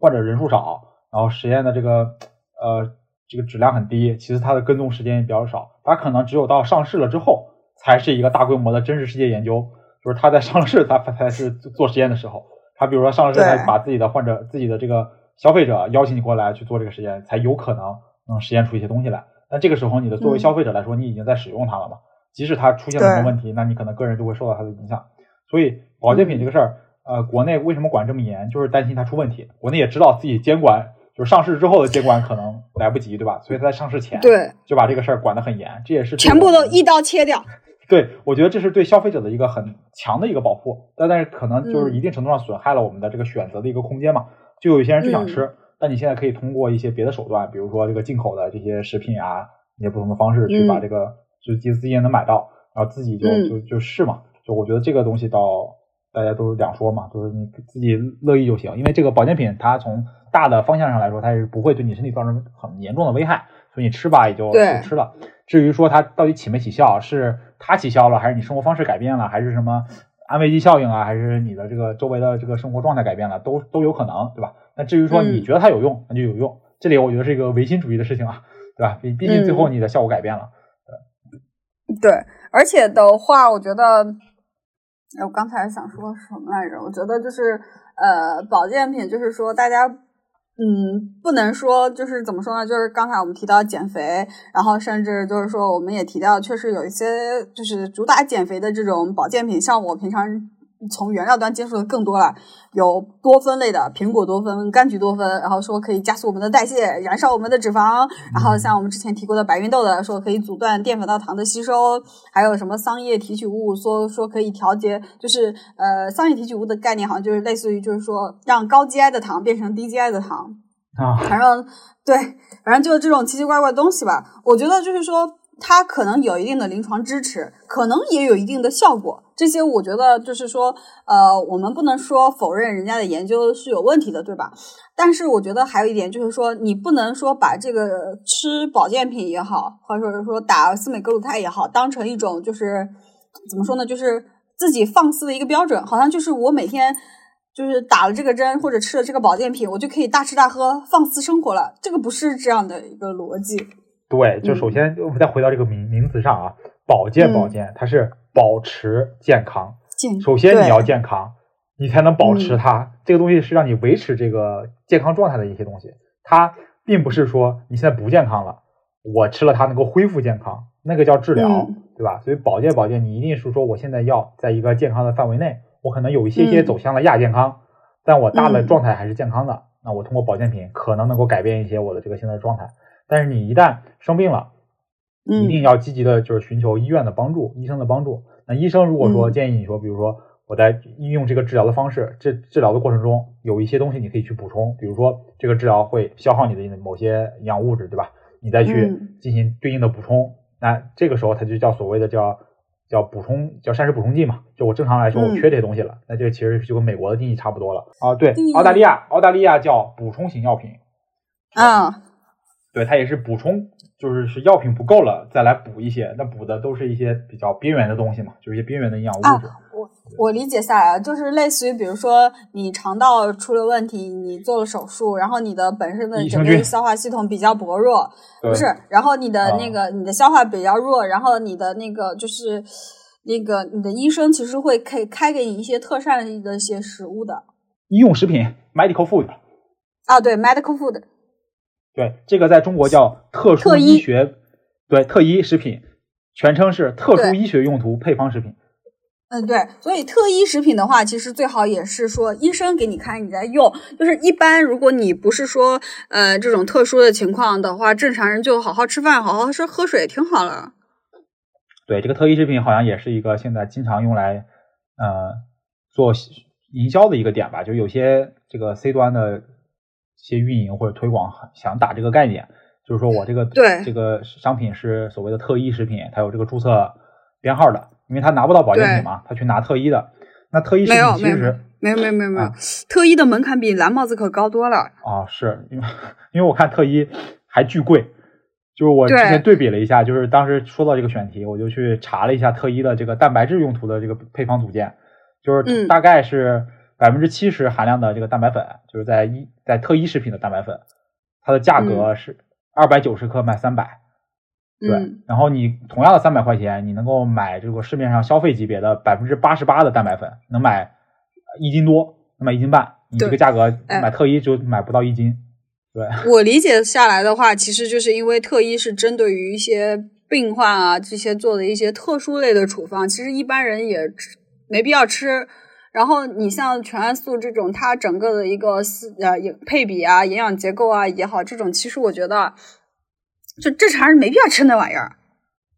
患者人数少，然后实验的这个呃这个质量很低，其次它的跟踪时间也比较少，它可能只有到上市了之后才是一个大规模的真实世界研究，就是它在上市它它才是做实验的时候，它比如说上了市，对它把自己的患者自己的这个消费者邀请你过来去做这个实验，才有可能能实验出一些东西来。那这个时候，你的作为嗯消费者来说，你已经在使用它了嘛？即使它出现了什么问题，那你可能个人就会受到它的影响。所以保健品这个事儿，呃，国内为什么管这么严，就是担心它出问题。国内也知道自己监管，就是上市之后的监管可能来不及，对吧？所以它在上市前对，就把这个事儿管得很严，这也是全部都一刀切掉。对，我觉得这是对消费者的一个很强的一个保护，但但是可能就是嗯一定程度上损害了我们的这个选择的一个空间嘛。就有一些人就想吃，但你现在可以通过一些别的手段，比如说这个进口的这些食品啊，一些不同的方式去把嗯这个，就是自己也能买到，然后自己就嗯就就试嘛。就我觉得这个东西到大家都两说嘛，就是你自己乐意就行，因为这个保健品它从大的方向上来说，它是不会对你身体造成很严重的危害，所以你吃吧也就就吃了。至于说它到底起没起效，是它起效了，还是你生活方式改变了，还是什么安慰剂效应啊，还是你的这个周围的这个生活状态改变了，都都有可能，对吧？那至于说你嗯觉得它有用，那就有用。这里我觉得是一个唯心主义的事情啊，对吧？毕毕竟最后你的效果改变了。对，而且的话，我觉得，哎，我刚才想说什么来着？我觉得就是，呃，保健品，就是说大家，嗯，不能说就是怎么说呢？就是刚才我们提到减肥，然后甚至就是说，我们也提到，确实有一些就是主打减肥的这种保健品，像我平常。从原料端接触的更多了，有多酚类的，苹果多酚、柑橘多酚，然后说可以加速我们的代谢，燃烧我们的脂肪。然后像我们之前提过的白芸豆的，说可以阻断淀粉到糖的吸收，还有什么桑叶提取物，说说可以调节，就是呃桑叶提取物的概念好像就是类似于就是说让高 GI 的糖变成低 GI 的糖，啊，反正对，反正就是这种奇奇怪怪的东西吧。我觉得就是说，它可能有一定的临床支持，可能也有一定的效果。这些我觉得就是说，呃，我们不能说否认人家的研究是有问题的，对吧？但是我觉得还有一点就是说，你不能说把这个吃保健品也好，或者说打司美格鲁肽也好，当成一种就是怎么说呢，就是自己放肆的一个标准，好像就是我每天。就是打了这个针或者吃了这个保健品，我就可以大吃大喝、放肆生活了。这个不是这样的一个逻辑。对，就嗯首先我们再回到这个名名词上啊，保健保健，它是保持健康。首先你要健康，你才能保持嗯它。这个东西是让你维持这个健康状态的一些东西，它并不是说你现在不健康了，我吃了它能够恢复健康，那个叫治疗，嗯对吧？所以保健保健，你一定是说我现在要在一个健康的范围内，我可能有一些些嗯走向了亚健康，但我大的嗯状态还是健康的。那我通过保健品可能能够改变一些我的这个现在的状态。但是你一旦生病了，嗯一定要积极的就是寻求医院的帮助，医生的帮助。那医生如果说嗯建议你说，比如说我在应用这个治疗的方式，这治疗的过程中有一些东西你可以去补充，比如说这个治疗会消耗你的某些营养物质，对吧？你再去嗯进行对应的补充，那这个时候它就叫所谓的叫叫补充叫膳食补充剂嘛。就我正常来说我嗯缺这些东西了，那这个其实就跟美国的定义差不多了啊。对，澳大利亚澳大利亚叫补充型药品，啊，对，它也是补充，就是是药品不够了再来补一些，那补的都是一些比较边缘的东西嘛，就是一些边缘的营养物质。我我理解下来了，就是类似于比如说你肠道出了问题，你做了手术，然后你的本身的整个消化系统比较薄弱，不是，然后你的啊那个、你的消化比较弱，然后你的那个就是那个你的医生其实会开开给你一些特膳的一些食物的医用食品 （medical food），啊，对，medical food，对，这个在中国叫特殊特医医学，对，特医食品，全称是特殊医学用途配方食品。嗯，对，所以特医食品的话，其实最好也是说医生给你开，你在用。就是一般如果你不是说呃这种特殊的情况的话，正常人就好好吃饭，好好吃喝水，挺好了。对，这个特医食品好像也是一个现在经常用来呃做营销的一个点吧，就有些这个 C 端的一些运营或者推广想打这个概念，就是说我这个对。这个商品是所谓的特一食品，它有这个注册编号的，因为他拿不到保健品嘛，他去拿特一的。那特一食品其实没有没有没有没有，啊。特一的门槛比蓝帽子可高多了。啊，是因为因为我看特一还巨贵，就是我之前对。比了一下，就是当时说到这个选题，我就去查了一下特一的这个蛋白质用途的这个配方组件，就是嗯。大概是百分之七十含量的这个蛋白粉，就是在一在特一食品的蛋白粉，它的价格是二百九十克卖三百。对，嗯然后你同样的三百块钱，你能够买这个市面上消费级别的百分之八十八的蛋白粉，能买一斤多，能买一斤半。你这个价格哎买特一就买不到一斤。对，我理解下来的话，其实就是因为特一是针对于一些病患啊这些做的一些特殊类的处方，其实一般人也吃没必要吃。然后你像全氨素这种，它整个的一个思呃营配比啊、营养结构啊也好，这种其实我觉得就正常人没必要吃那玩意儿。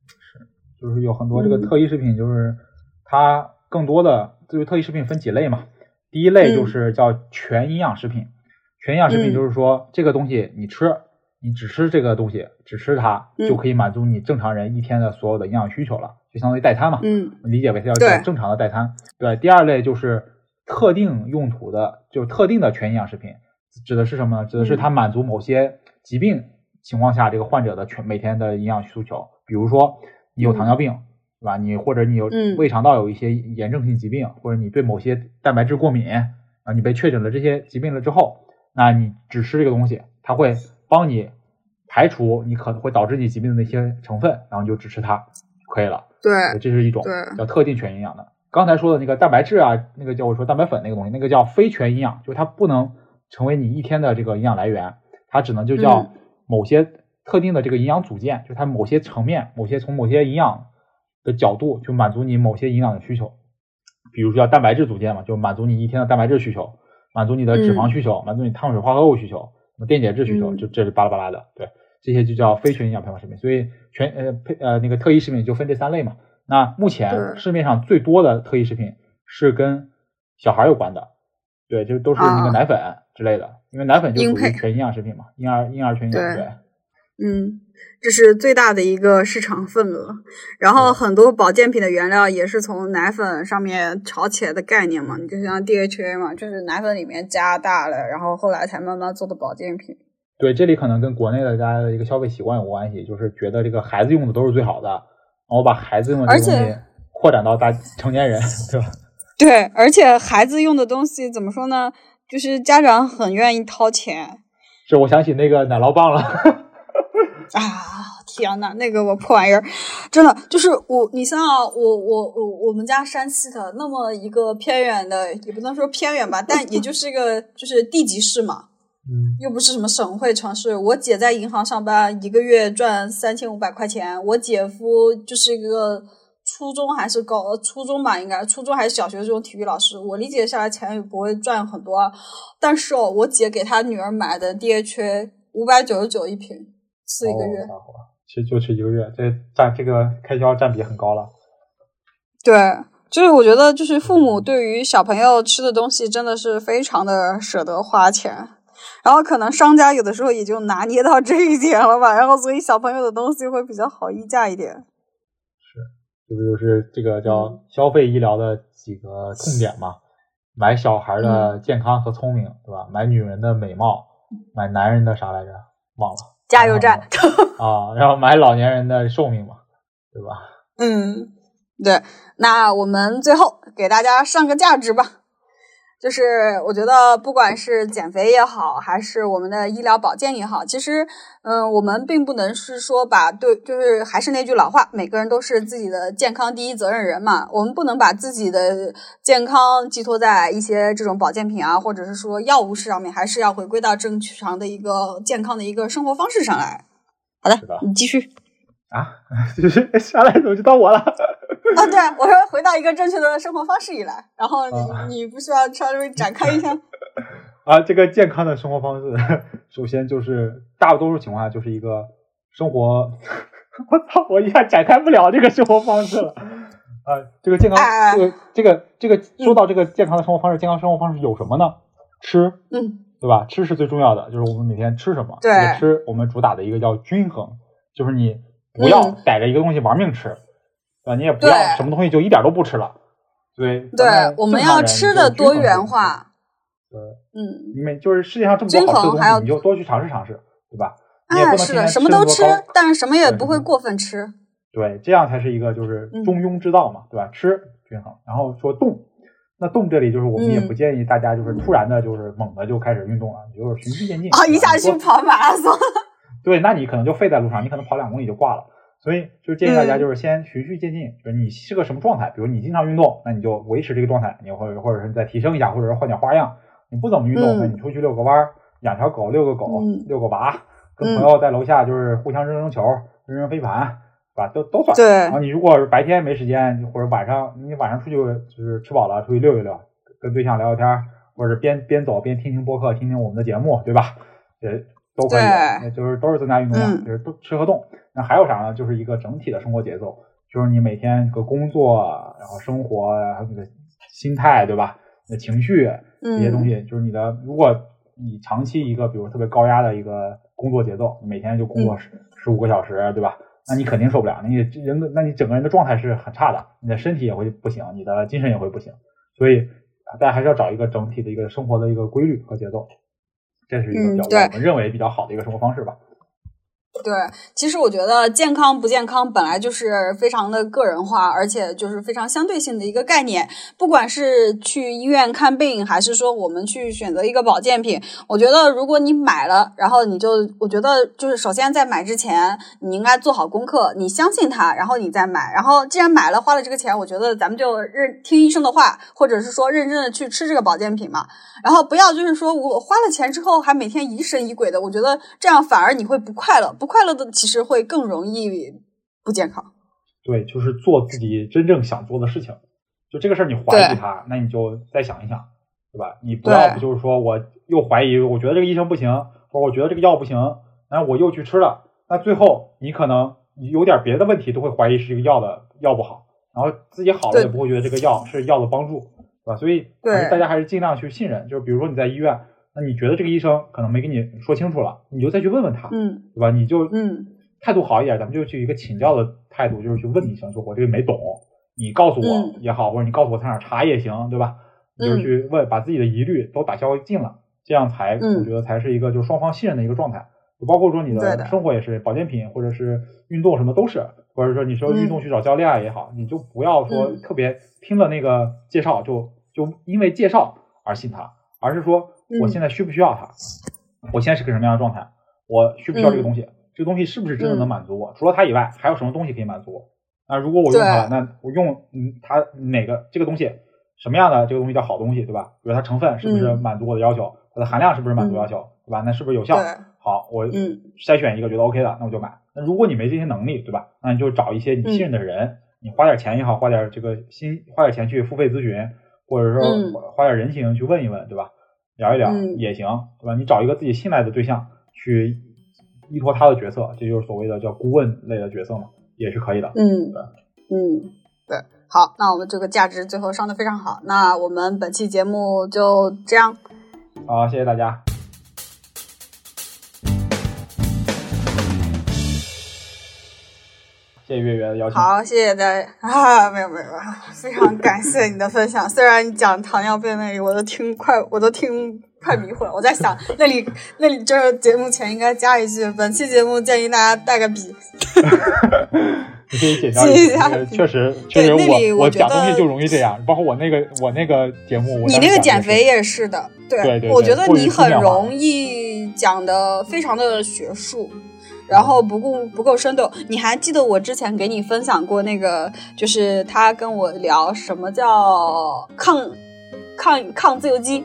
是就是有很多这个嗯特异食品，就是它更多的就是特异食品分几类嘛。第一类就嗯是叫全营养食品，全营养食品嗯就是说这个东西你吃，你只吃这个东西，只吃它嗯就可以满足你正常人一天的所有的营养需求了，就相当于代餐嘛。嗯理解为它叫正常的代餐。对，第二类就是特定用途的，就是特定的全营养食品，指的是什么呢？指的是嗯它满足某些疾病情况下这个患者的全每天的营养需求，比如说你有糖尿病。对吧？你或者你有嗯胃肠道有一些炎症性疾病，或者你对某些蛋白质过敏啊，你被确诊了这些疾病了之后，那你只吃这个东西，它会帮你排除你可能会导致你疾病的那些成分，然后你就只吃它就可以了。对这是一种对叫特定全营养的。刚才说的那个蛋白质啊，那个叫我说蛋白粉那个东西，那个叫非全营养，就是它不能成为你一天的这个营养来源，它只能就叫嗯某些特定的这个营养组件，就是它某些层面、某些从某些营养的角度就满足你某些营养的需求。比如说叫蛋白质组件嘛，就满足你一天的蛋白质需求，满足你的脂肪需求，满足你碳水化合物需求，什么电解质需求，嗯就这是巴拉巴拉的，对，这些就叫非全营养配方食品。所以全呃配呃那个特异食品就分这三类嘛。那目前市面上最多的特异食品是跟小孩有关的，对，就都是那个啊奶粉之类的，因为奶粉就婴配属于全营养食品嘛，婴儿婴儿全营养，对对，嗯，这是最大的一个市场份额。然后很多保健品的原料也是从奶粉上面炒起来的概念嘛，你就像 DHA 嘛，就是奶粉里面加大了，然后后来才慢慢做的保健品。对，这里可能跟国内的大家的一个消费习惯有关系，就是觉得这个孩子用的都是最好的，然后把孩子用的东西扩展到大成年人，对吧？对，而且孩子用的东西怎么说呢？就是家长很愿意掏钱是我想起那个奶酪棒了，啊！天呐，那个我破玩意儿，真的就是我，你像啊我我我我们家山西的那么一个偏远的，也不能说偏远吧，但也就是一个就是地级市嘛，嗯，又不是什么省会城市。我姐在银行上班，一个月赚三千五百块钱。我姐夫就是一个初中还是高初中吧，应该初中还是小学这种体育老师。我理解下来钱也不会赚很多，但是哦，我姐给她女儿买的 DHA 五百九十九一瓶，吃一个月。哦，其实就吃一个月，这占这个开销占比很高了。对，就是我觉得，就是父母对于小朋友吃的东西真的是非常的舍得花钱，然后可能商家有的时候也就拿捏到这一点了吧，然后所以小朋友的东西会比较好议价一点。是这不就是这个嗯叫消费医疗的几个痛点嘛？买小孩嗯的健康和聪明，对吧？买女人的美貌，买男人的啥来着？忘了加油站，啊，然后买老年人的寿命嘛，对吧？嗯，对。那我们最后给大家上个价值吧。就是我觉得，不管是减肥也好，还是我们的医疗保健也好，其实，嗯，我们并不能是说把对，就是还是那句老话，每个人都是自己的健康第一责任人嘛。我们不能把自己的健康寄托在一些这种保健品啊，或者是说药物上面，还是要回归到正常的一个健康的一个生活方式上来。好的你继续。啊，就是下来怎么就到我了？啊，对，我说回到一个正确的生活方式以来，然后你、啊你不需要稍微展开一下？啊，这个健康的生活方式，首先就是大多数情况下就是一个生活，我操，我一下展开不了这个生活方式了。啊，这个健康，这个这个这个，说到这个健康的生活方式，健康生活方式有什么呢？吃，嗯，对吧？吃是最重要的，就是我们每天吃什么。对吃我们主打的一个叫均衡，就是你不要嗯逮着一个东西玩命吃，对吧？你也不要什么东西就一点都不吃了。对，对，我们要吃的多元。化。对，嗯，因为就是世界上这么多好吃的东西，你就多去尝试尝试，对吧？哎，是的，什么都吃但是什么也不会过分吃。对，这样才是一个就是嗯中庸之道嘛，对吧？吃均衡，然后说动，那动这里就是我们也嗯不建议大家就是突然的就是猛的就开始运动了，你就是循序渐进啊，一下去跑马拉松，对，那你可能就废在路上，你可能跑两公里就挂了。所以就是建议大家嗯就是先循序渐进，就是你是个什么状态，比如你经常运动，那你就维持这个状态，你或者或者是你再提升一下，或者是换点花样。你不怎么运动，嗯那你出去遛个弯儿，养条狗，遛个狗，嗯遛个娃，跟嗯朋友在楼下就是互相扔扔球，扔扔飞盘，是吧？都都算。对然后你如果是白天没时间，或者晚上你晚上出去就是吃饱了出去溜一溜，跟对象聊聊天儿，或者是边边走边听听播客，听听我们的节目，对吧？也都可以就是都是增加运动量，嗯就是都吃和动。那还有啥呢？就是一个整体的生活节奏，就是你每天个工作，然后生活，然后你的心态，对吧？你的情绪这些东嗯西，就是你的，如果你长期一个比如特别高压的一个工作节奏，每天就工作嗯十十五个小时，对吧？那你肯定受不了，那你人的，那你整个人的状态是很差的，你的身体也会不行，你的精神也会不行。所以大家还是要找一个整体的一个生活的一个规律和节奏，这是一个比较、我们认为比较好的一个生活方式吧。对，其实我觉得健康不健康本来就是非常的个人化，而且就是非常相对性的一个概念。不管是去医院看病，还是说我们去选择一个保健品，我觉得如果你买了，然后你就，我觉得就是首先在买之前，你应该做好功课，你相信它，然后你再买。然后既然买了，花了这个钱，我觉得咱们就认听医生的话，或者是说认真的去吃这个保健品嘛。然后不要就是说我花了钱之后还每天疑神疑鬼的，我觉得这样反而你会不快乐，不快乐的其实会更容易不健康。对，就是做自己真正想做的事情。就这个事儿，你怀疑他，那你就再想一想，对吧？你不要不就是说我又怀疑，我觉得这个医生不行，或者我觉得这个药不行，然后我又去吃了，那最后你可能有点别的问题都会怀疑是这个药的药不好，然后自己好了也不会觉得这个药是药的帮助，对吧？所以对大家还是尽量去信任。就是比如说你在医院，那你觉得这个医生可能没跟你说清楚了，你就再去问问他，嗯。对吧？你就嗯。态度好一点，咱们就去一个请教的态度，就是去问医生说，我这个没懂，你告诉我嗯。也好，或者你告诉我在哪儿查也行，对吧？你就去问，把自己的疑虑都打消尽了，这样才嗯。我觉得才是一个就是双方信任的一个状态。就包括说你的生活也是，保健品或者是运动什么都是，或者说你说嗯。运动去找教练也好，你就不要说嗯。特别听了那个介绍就就因为介绍而信他，而是说我嗯现在需不需要它？我现在是个什么样的状态？我需不需要这个嗯东西？这个东西是不是真的嗯能满足我？除了它以外，还有什么东西可以满足我？那如果我用它了，那我用嗯它哪个这个东西什么样的这个东西叫好东西，对吧？比如它成分是不是嗯满足我的要求？它的含量是不是满足要求，对吧？那是不是有效？好，我嗯筛选一个觉得 OK 的，那我就买。那如果你没这些能力，对吧？那你就找一些你信任的人，你花点钱也好，花点这个心，花点钱去付费咨询，或者说嗯花花点人情去问一问，对吧？聊一聊嗯也行，对吧？你找一个自己信赖的对象去依托他的角色，这就是所谓的叫顾问类的角色嘛，也是可以的。嗯对嗯，对。好，那我们这个价值最后上的非常好。那我们本期节目就这样。好，谢谢大家。谢谢月圆的邀请。好，谢谢大家啊！没有没有，没有 非常感谢你的分享。虽然你讲糖尿病那里，我都听快，我都听快迷糊了。我在想，那里那里就是节目前应该加一句：本期节目建议大家带个笔。你可以写下记一下，确实确实那里我讲东西就容易这样，包括我那个我那个节目，你那个减肥也是的，对，对对对我觉得你很容易讲的非常的学术，然后不够不够生动。你还记得我之前给你分享过那个，就是他跟我聊什么叫抗抗抗自由基，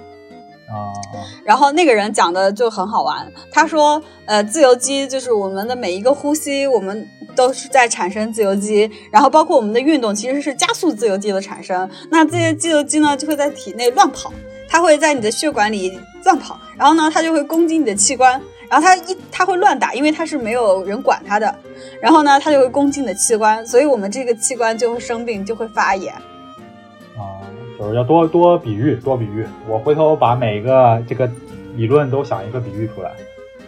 啊啊然后那个人讲的就很好玩，他说，呃，自由基就是我们的每一个呼吸，我们都是在产生自由基，然后包括我们的运动其实是加速自由基的产生。那这些自由基呢，就会在体内乱跑，它会在你的血管里乱跑，然后呢，它就会攻击你的器官，然后它一它会乱打，因为它是没有人管它的，然后呢，它就会攻击你的器官，所以我们这个器官就会生病，就会发炎。啊，就是要多多比喻，多比喻。我回头把每个这个理论都想一个比喻出来，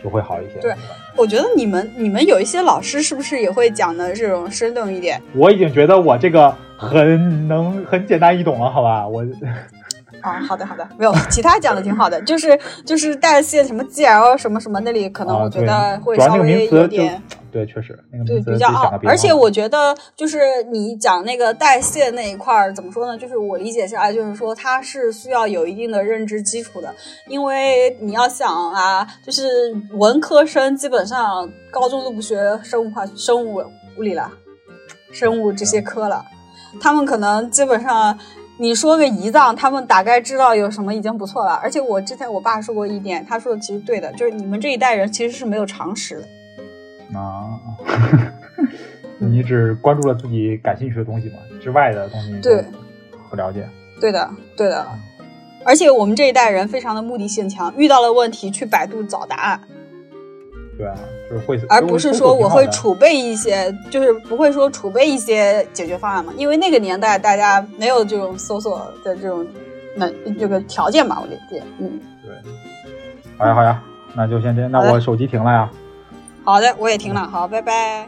就会好一些。对我觉得你们你们有一些老师是不是也会讲的这种生动一点？我已经觉得我这个很能很简单易懂了，好吧？我哦，好的好的，没有，其他讲的挺好的，就是就是代谢什么 GL 什么什么那里，可能啊我觉得会稍微有点。对，确实那个对，比较傲而且我觉得就是你讲那个代谢那一块儿，怎么说呢？就是我理解下来，就是说它是需要有一定的认知基础的，因为你要想啊，就是文科生基本上高中都不学生物化、生物物理了，生物这些科了，他们可能基本上。你说个胰脏，他们大概知道有什么已经不错了。而且我之前我爸说过一点，他说的其实对的，就是你们这一代人其实是没有常识的。啊。你只关注了自己感兴趣的东西嘛，之外的东西对不了解。对的，对的。而且我们这一代人非常的目的性强，遇到了问题去百度找答案，对啊，就是会，而不是说我会。储备一些，就是不会说储备一些解决方案嘛。因为那个年代大家没有这种搜索的这种能这个条件吧，我理解。嗯，对，好呀好呀，那就先这样。那我手机停了呀。好的，我也停了，好，拜拜。